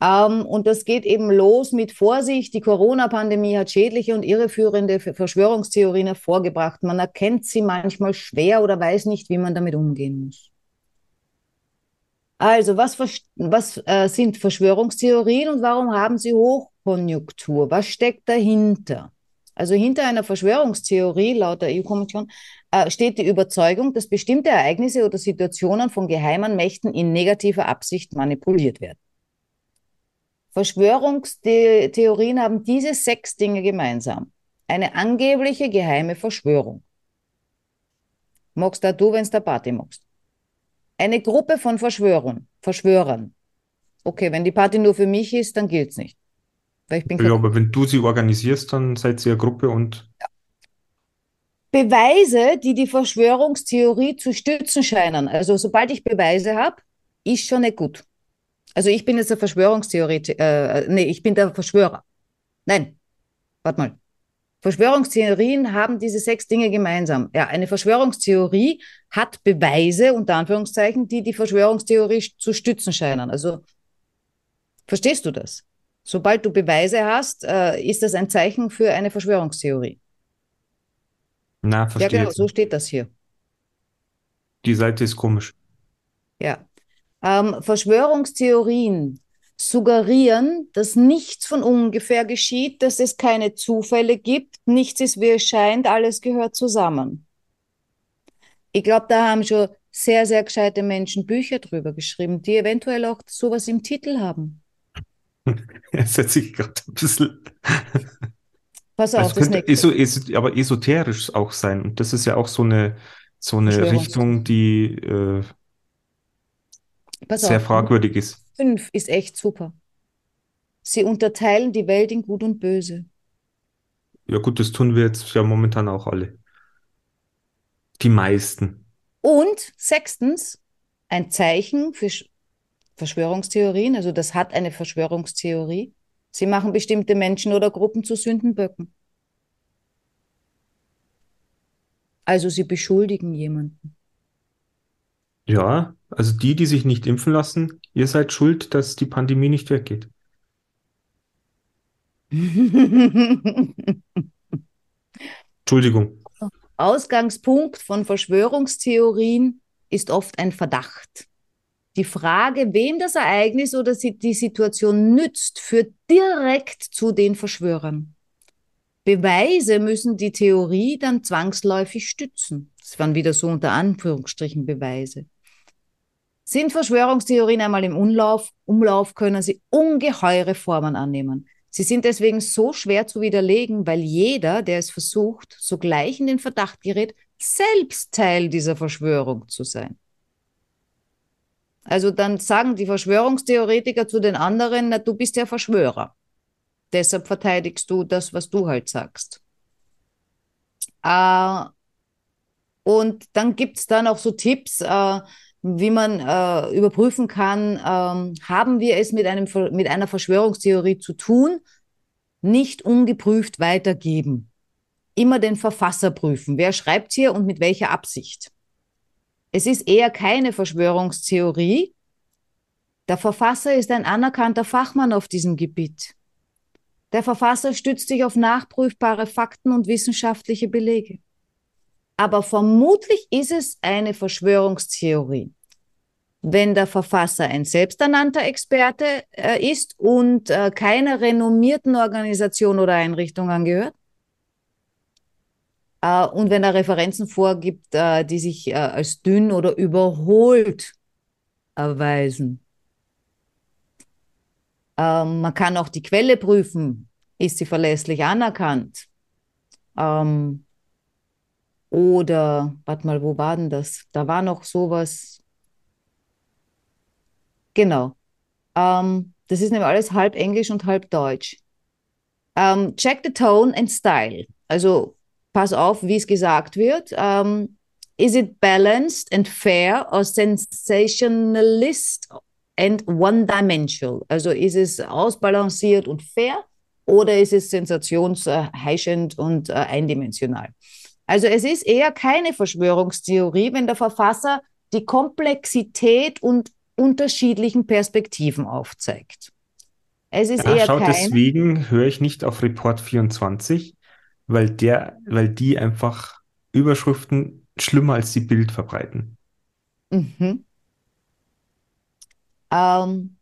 Ähm, und das geht eben los mit Vorsicht. Die Corona-Pandemie hat schädliche und irreführende Verschwörungstheorien hervorgebracht. Man erkennt sie manchmal schwer oder weiß nicht, wie man damit umgehen muss. Also, was, was äh, sind Verschwörungstheorien und warum haben sie Hochkonjunktur? Was steckt dahinter? Also hinter einer Verschwörungstheorie laut der EU-Kommission äh, steht die Überzeugung, dass bestimmte Ereignisse oder Situationen von geheimen Mächten in negativer Absicht manipuliert werden. Verschwörungstheorien haben diese sechs Dinge gemeinsam. Eine angebliche geheime Verschwörung. Magst da du, wenn es der Party magst. Eine Gruppe von Verschwörern. Verschwörern. Okay, wenn die Party nur für mich ist, dann gilt es nicht. Weil ich bin ja, aber wenn du sie organisierst, dann seid ihr eine Gruppe und. Ja. Beweise, die die Verschwörungstheorie zu stützen scheinen. Also sobald ich Beweise habe, ist schon nicht gut. Also ich bin jetzt der Verschwörungstheoretiker, äh, nee, ich bin der Verschwörer. Nein, warte mal. Verschwörungstheorien haben diese sechs Dinge gemeinsam. Ja, eine Verschwörungstheorie hat Beweise, unter Anführungszeichen, die die Verschwörungstheorie zu stützen scheinen. Also, verstehst du das? Sobald du Beweise hast, äh, ist das ein Zeichen für eine Verschwörungstheorie. Na, verstehe. Ja, genau, so steht das hier. Die Seite ist komisch. Ja. Ähm, Verschwörungstheorien suggerieren, dass nichts von ungefähr geschieht, dass es keine Zufälle gibt, nichts ist, wie es scheint, alles gehört zusammen. Ich glaube, da haben schon sehr, sehr gescheite Menschen Bücher drüber geschrieben, die eventuell auch sowas im Titel haben. <laughs> Es hört sich gerade ein bisschen. Pass auf, also das könnte eso, eso, aber esoterisch auch sein. Und das ist ja auch so eine, so eine Richtung, die äh, sehr auf, fragwürdig ist. Fünf ist echt super. Sie unterteilen die Welt in Gut und Böse. Ja, gut, das tun wir jetzt ja momentan auch alle. Die meisten. Und sechstens, ein Zeichen für Verschwörungstheorien, also das hat eine Verschwörungstheorie. Sie machen bestimmte Menschen oder Gruppen zu Sündenböcken. Also sie beschuldigen jemanden. Ja, also die, die sich nicht impfen lassen, ihr seid schuld, dass die Pandemie nicht weggeht. <laughs> Entschuldigung. Ausgangspunkt von Verschwörungstheorien ist oft ein Verdacht. Die Frage, wem das Ereignis oder die Situation nützt, führt direkt zu den Verschwörern. Beweise müssen die Theorie dann zwangsläufig stützen. Das waren wieder so unter Anführungsstrichen Beweise. Sind Verschwörungstheorien einmal im Umlauf, Umlauf können sie ungeheure Formen annehmen. Sie sind deswegen so schwer zu widerlegen, weil jeder, der es versucht, sogleich in den Verdacht gerät, selbst Teil dieser Verschwörung zu sein. Also dann sagen die Verschwörungstheoretiker zu den anderen, na, du bist ja Verschwörer. Deshalb verteidigst du das, was du halt sagst. Äh, und dann gibt es dann auch so Tipps, äh, wie man äh, überprüfen kann, ähm, haben wir es mit, einem, mit einer Verschwörungstheorie zu tun, nicht ungeprüft weitergeben. Immer den Verfasser prüfen. Wer schreibt hier und mit welcher Absicht? Es ist eher keine Verschwörungstheorie. Der Verfasser ist ein anerkannter Fachmann auf diesem Gebiet. Der Verfasser stützt sich auf nachprüfbare Fakten und wissenschaftliche Belege. Aber vermutlich ist es eine Verschwörungstheorie. Wenn der Verfasser ein selbsternannter Experte äh, ist und äh, keiner renommierten Organisation oder Einrichtung angehört, äh, und wenn er Referenzen vorgibt, äh, die sich äh, als dünn oder überholt erweisen. Ähm, man kann auch die Quelle prüfen. Ist sie verlässlich anerkannt? Ähm, oder, warte mal, wo war denn das? Da war noch sowas. Genau. Ähm, das ist nämlich alles halb Englisch und halb Deutsch. Um, check the tone and style. Also pass auf, wie es gesagt wird. Ähm, Is it balanced and fair or sensationalist and one-dimensional? Also ist es ausbalanciert und fair oder ist es sensationsheischend und äh, eindimensional? Also es ist eher keine Verschwörungstheorie, wenn der Verfasser die Komplexität und unterschiedlichen Perspektiven aufzeigt. Es ist ja, eher schau, keine... deswegen höre ich nicht auf Report 24, weil der, weil die einfach Überschriften schlimmer als die Bild verbreiten. Mhm. Ähm,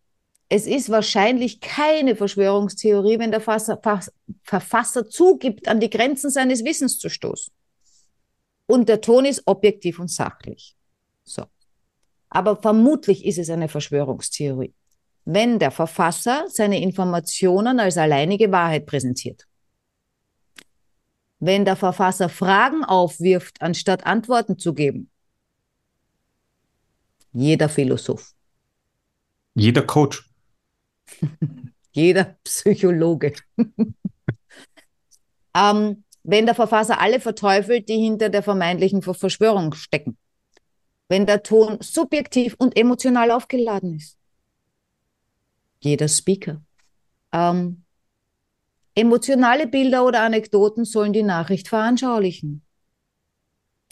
es ist wahrscheinlich keine Verschwörungstheorie, wenn der Verfasser, Verfasser zugibt, an die Grenzen seines Wissens zu stoßen. Und der Ton ist objektiv und sachlich. So. Aber vermutlich ist es eine Verschwörungstheorie, wenn der Verfasser seine Informationen als alleinige Wahrheit präsentiert. Wenn der Verfasser Fragen aufwirft, anstatt Antworten zu geben. Jeder Philosoph. Jeder Coach. <laughs> Jeder Psychologe. <laughs> ähm, wenn der Verfasser alle verteufelt, die hinter der vermeintlichen Verschwörung stecken. Wenn der Ton subjektiv und emotional aufgeladen ist. Jeder Speaker. Ähm, emotionale Bilder oder Anekdoten sollen die Nachricht veranschaulichen.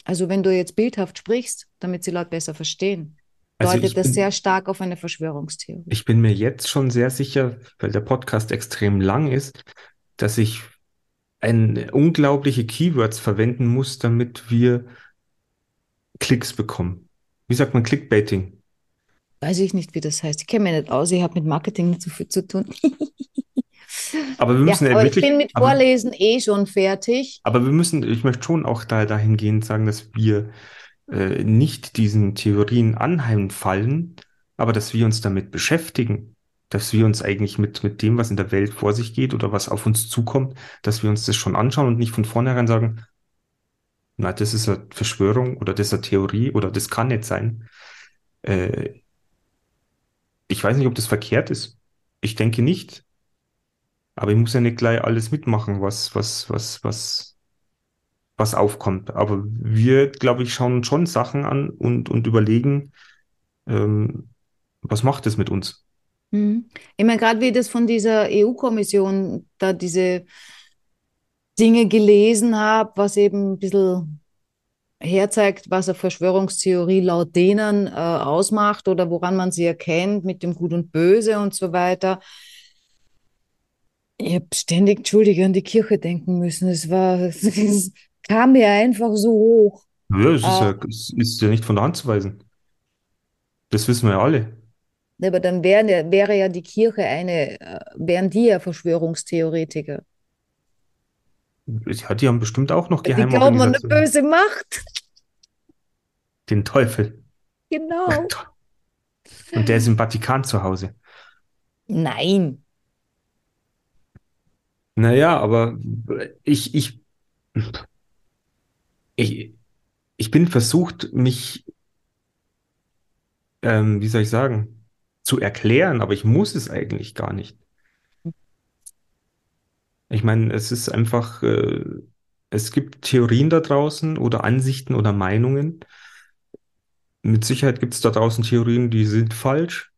Also wenn du jetzt bildhaft sprichst, damit sie Leute besser verstehen, also deutet das bin, sehr stark auf eine Verschwörungstheorie. Ich bin mir jetzt schon sehr sicher, weil der Podcast extrem lang ist, dass ich ein, unglaubliche Keywords verwenden muss, damit wir Klicks bekommen. Wie sagt man Clickbaiting? Weiß ich nicht, wie das heißt. Ich kenne mich nicht aus. Ich habe mit Marketing nicht so viel zu tun. <laughs> aber wir müssen ja, aber wirklich, ich bin mit Vorlesen aber, eh schon fertig. Aber wir müssen, ich möchte schon auch da dahingehend sagen, dass wir äh, nicht diesen Theorien anheimfallen, aber dass wir uns damit beschäftigen dass wir uns eigentlich mit, mit dem, was in der Welt vor sich geht oder was auf uns zukommt, dass wir uns das schon anschauen und nicht von vornherein sagen, na, das ist eine Verschwörung oder das ist eine Theorie oder das kann nicht sein. Äh, ich weiß nicht, ob das verkehrt ist. Ich denke nicht. Aber ich muss ja nicht gleich alles mitmachen, was, was, was, was, was aufkommt. Aber wir, glaube ich, schauen schon Sachen an und, und überlegen, ähm, was macht es mit uns? Mhm. Ich meine, gerade wie das von dieser EU-Kommission da diese Dinge gelesen habe, was eben ein bisschen herzeigt, was eine Verschwörungstheorie laut denen äh, ausmacht oder woran man sie erkennt mit dem Gut und Böse und so weiter. Ich habe ständig, Entschuldige, an die Kirche denken müssen. Es war, <laughs> es kam mir einfach so hoch. Ja, es ist, äh, ja, es ist ja nicht von der Hand zu weisen. Das wissen wir ja alle. Aber dann wäre, wäre ja die Kirche eine, äh, wären die ja Verschwörungstheoretiker. Ja, die haben bestimmt auch noch geheime Die glauben an eine böse Macht. Den Teufel. Genau. Und der ist im Vatikan zu Hause. Nein. Naja, aber ich, ich, ich, ich bin versucht, mich, ähm, wie soll ich sagen, zu erklären, aber ich muss es eigentlich gar nicht. Ich meine, es ist einfach, äh, es gibt Theorien da draußen oder Ansichten oder Meinungen. Mit Sicherheit gibt es da draußen Theorien, die sind falsch.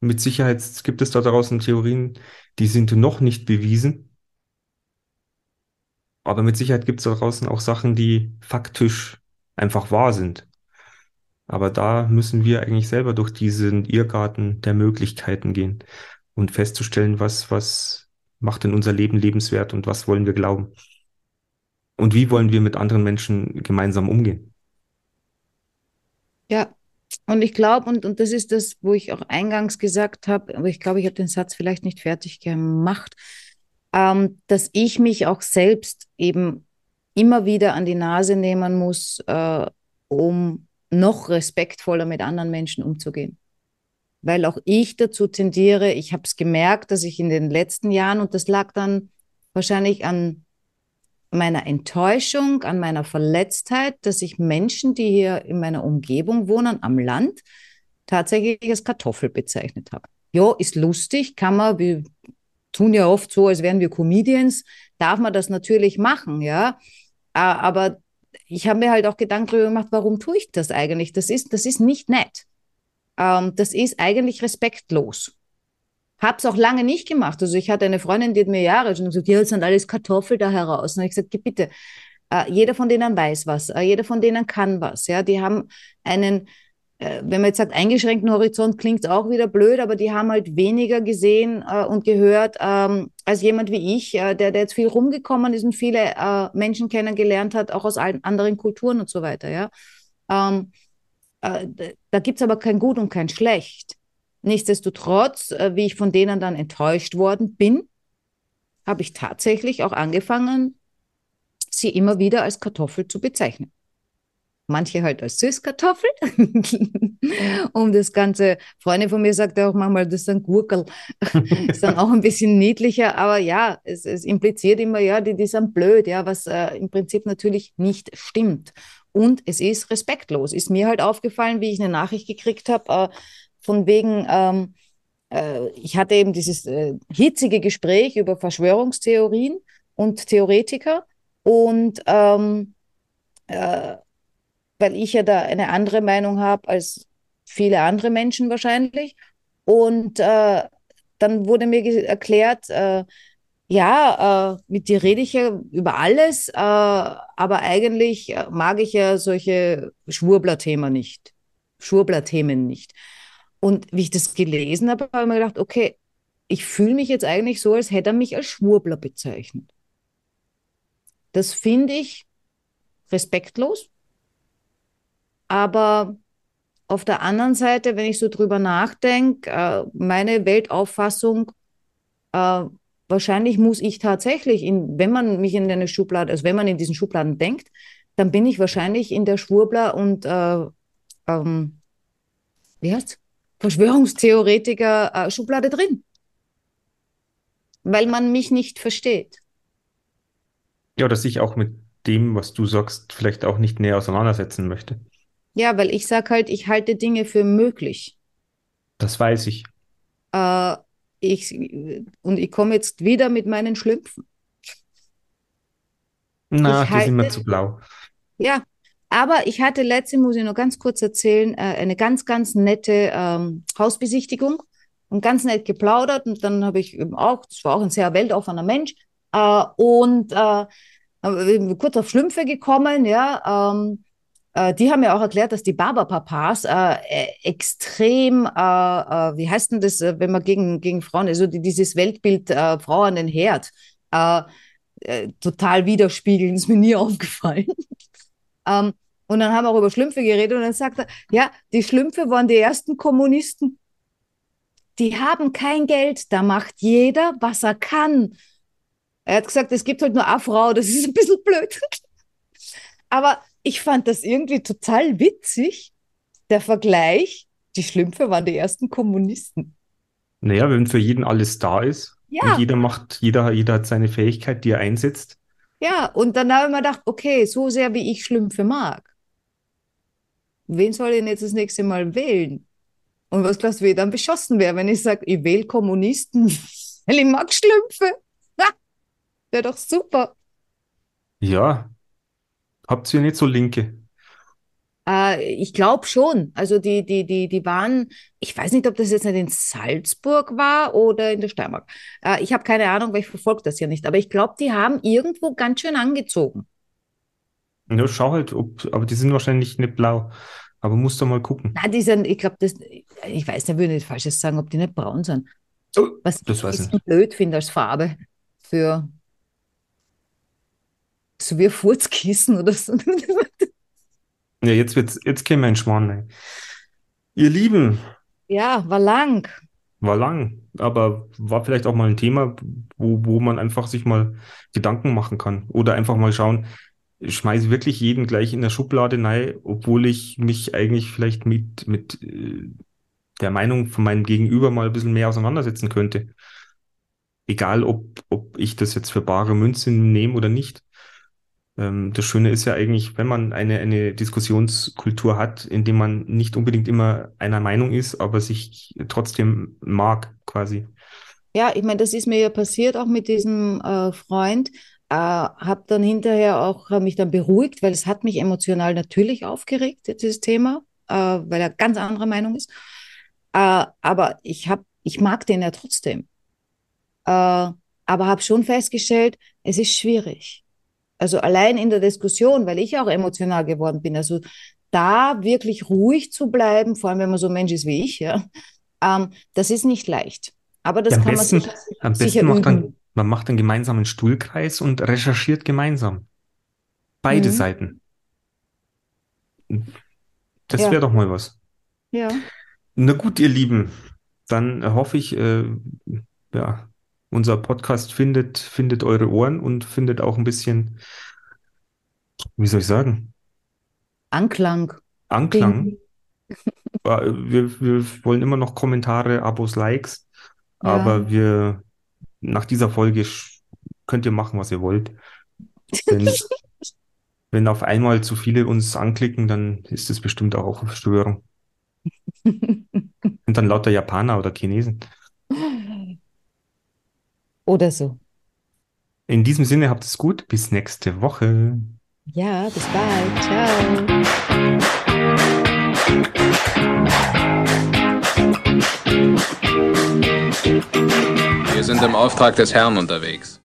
Mit Sicherheit gibt es da draußen Theorien, die sind noch nicht bewiesen. Aber mit Sicherheit gibt es da draußen auch Sachen, die faktisch einfach wahr sind. Aber da müssen wir eigentlich selber durch diesen Irrgarten der Möglichkeiten gehen und festzustellen, was, was macht denn unser Leben lebenswert und was wollen wir glauben? Und wie wollen wir mit anderen Menschen gemeinsam umgehen? Ja, und ich glaube, und, und das ist das, wo ich auch eingangs gesagt habe, aber ich glaube, ich habe den Satz vielleicht nicht fertig gemacht, ähm, dass ich mich auch selbst eben immer wieder an die Nase nehmen muss, äh, um noch respektvoller mit anderen Menschen umzugehen. Weil auch ich dazu tendiere, ich habe es gemerkt, dass ich in den letzten Jahren, und das lag dann wahrscheinlich an meiner Enttäuschung, an meiner Verletztheit, dass ich Menschen, die hier in meiner Umgebung wohnen, am Land, tatsächlich als Kartoffel bezeichnet habe. Ja, ist lustig, kann man, wir tun ja oft so, als wären wir Comedians, darf man das natürlich machen, ja. Aber ich habe mir halt auch Gedanken darüber gemacht, warum tue ich das eigentlich? Das ist, das ist nicht nett. Ähm, das ist eigentlich respektlos. Hab's auch lange nicht gemacht. Also ich hatte eine Freundin, die hat mir Jahre schon gesagt, ja, sind alles Kartoffel da heraus. Und ich gesagt, bitte, äh, jeder von denen weiß was, äh, jeder von denen kann was. Ja, die haben einen, äh, wenn man jetzt sagt, eingeschränkten Horizont, klingt auch wieder blöd, aber die haben halt weniger gesehen äh, und gehört ähm, als jemand wie ich, äh, der, der jetzt viel rumgekommen ist und viele äh, Menschen kennengelernt hat, auch aus allen anderen Kulturen und so weiter. Ja. Ähm, da gibt es aber kein Gut und kein Schlecht. Nichtsdestotrotz, äh, wie ich von denen dann enttäuscht worden bin, habe ich tatsächlich auch angefangen, sie immer wieder als Kartoffel zu bezeichnen. Manche halt als Süßkartoffel. <laughs> um das Ganze, Freunde von mir sagt auch manchmal, das ist ein Gurkel. <laughs> ist dann auch ein bisschen niedlicher, aber ja, es, es impliziert immer, ja, die, die sind blöd, ja, was äh, im Prinzip natürlich nicht stimmt. Und es ist respektlos. Ist mir halt aufgefallen, wie ich eine Nachricht gekriegt habe, äh, von wegen, ähm, äh, ich hatte eben dieses äh, hitzige Gespräch über Verschwörungstheorien und Theoretiker und ähm, äh, weil ich ja da eine andere Meinung habe als viele andere Menschen wahrscheinlich. Und äh, dann wurde mir erklärt, äh, ja, äh, mit dir rede ich ja über alles, äh, aber eigentlich mag ich ja solche Schwurbler-Themen nicht. Schwurbler-Themen nicht. Und wie ich das gelesen habe, habe ich mir gedacht, okay, ich fühle mich jetzt eigentlich so, als hätte er mich als Schwurbler bezeichnet. Das finde ich respektlos. Aber auf der anderen Seite, wenn ich so drüber nachdenke, äh, meine Weltauffassung, äh, wahrscheinlich muss ich tatsächlich, in, wenn man mich in eine Schublade, also wenn man in diesen Schubladen denkt, dann bin ich wahrscheinlich in der Schwurbler und äh, ähm, wie heißt Verschwörungstheoretiker-Schublade äh, drin, weil man mich nicht versteht. Ja, dass ich auch mit dem, was du sagst, vielleicht auch nicht näher auseinandersetzen möchte. Ja, weil ich sage halt, ich halte Dinge für möglich. Das weiß ich. Äh, ich und ich komme jetzt wieder mit meinen Schlümpfen. Na, die sind mir zu blau. Ja, aber ich hatte letzte, muss ich noch ganz kurz erzählen, äh, eine ganz, ganz nette ähm, Hausbesichtigung und ganz nett geplaudert. Und dann habe ich eben auch, das war auch ein sehr weltoffener Mensch, äh, und äh, kurz auf Schlümpfe gekommen, ja. Ähm, äh, die haben ja auch erklärt, dass die Barberpapas äh, äh, extrem, äh, wie heißt denn das, wenn man gegen, gegen Frauen, also die, dieses Weltbild Frau an den Herd, total widerspiegeln, <laughs> ist mir nie aufgefallen. Ähm, und dann haben wir auch über Schlümpfe geredet und dann sagt er, ja, die Schlümpfe waren die ersten Kommunisten. Die haben kein Geld, da macht jeder, was er kann. Er hat gesagt, es gibt halt nur eine Frau, das ist ein bisschen blöd. <laughs> Aber ich fand das irgendwie total witzig, der Vergleich. Die Schlümpfe waren die ersten Kommunisten. Naja, wenn für jeden alles da ist ja. und jeder macht, jeder, jeder hat seine Fähigkeit, die er einsetzt, ja, und dann habe ich mir gedacht, okay, so sehr wie ich Schlümpfe mag, wen soll ich denn jetzt das nächste Mal wählen? Und was glaubst du, wie ich dann beschossen wäre, wenn ich sage, ich wähle Kommunisten, <laughs> weil ich mag Schlümpfe? <laughs> Wäre doch super. Ja, habt ihr nicht so Linke? Äh, ich glaube schon. Also die, die, die, die waren, ich weiß nicht, ob das jetzt nicht in Salzburg war oder in der Steiermark. Äh, ich habe keine Ahnung, weil ich verfolge das ja nicht. Aber ich glaube, die haben irgendwo ganz schön angezogen. Ja, schau halt, ob, aber die sind wahrscheinlich nicht blau. Aber musst du mal gucken. Nein, die sind, ich glaube, das, ich weiß nicht, würde nicht Falsches sagen, ob die nicht braun sind. Oh, Was das weiß ich blöd finde als Farbe für so wie ein Furzkissen oder so. Ja, jetzt wird's, jetzt käme ein Schmarrn. Ey. Ihr Lieben. Ja, war lang. War lang, aber war vielleicht auch mal ein Thema, wo, wo man einfach sich mal Gedanken machen kann oder einfach mal schauen, schmeiße wirklich jeden gleich in der Schublade rein, obwohl ich mich eigentlich vielleicht mit, mit äh, der Meinung von meinem Gegenüber mal ein bisschen mehr auseinandersetzen könnte. Egal, ob, ob ich das jetzt für bare Münze nehme oder nicht. Ähm, das Schöne ist ja eigentlich, wenn man eine, eine Diskussionskultur hat, in dem man nicht unbedingt immer einer Meinung ist, aber sich trotzdem mag, quasi. Ja, ich meine, das ist mir ja passiert auch mit diesem äh, Freund. äh, habe dann hinterher auch hab mich dann beruhigt, weil es hat mich emotional natürlich aufgeregt, dieses Thema, äh, weil er ganz anderer Meinung ist. Äh, aber ich habe, ich mag den ja trotzdem. Äh, aber habe schon festgestellt, es ist schwierig. Also allein in der Diskussion, weil ich auch emotional geworden bin. Also da wirklich ruhig zu bleiben, vor allem wenn man so ein Mensch ist wie ich, ja, ähm, das ist nicht leicht. Aber das Ja, kann besten, man sicher, am sicher macht dann, man macht einen gemeinsamen Stuhlkreis und recherchiert gemeinsam. Beide Mhm. Seiten. Das Ja. wäre doch mal was. Ja. Na gut, ihr Lieben, dann hoffe ich, äh, ja, unser Podcast findet, findet eure Ohren und findet auch ein bisschen, wie soll ich sagen, Anklang. Anklang. Äh, <laughs> Wir, wir wollen immer noch Kommentare, Abos, Likes, Ja. aber wir, nach dieser Folge könnt ihr machen, was ihr wollt. Wenn, <laughs> wenn auf einmal zu viele uns anklicken, dann ist es bestimmt auch eine Störung. <laughs> Und dann lauter Japaner oder Chinesen. Oder so. In diesem Sinne habt es gut. Bis nächste Woche. Ja, bis bald. Ciao. Wir sind im Auftrag des Herrn unterwegs.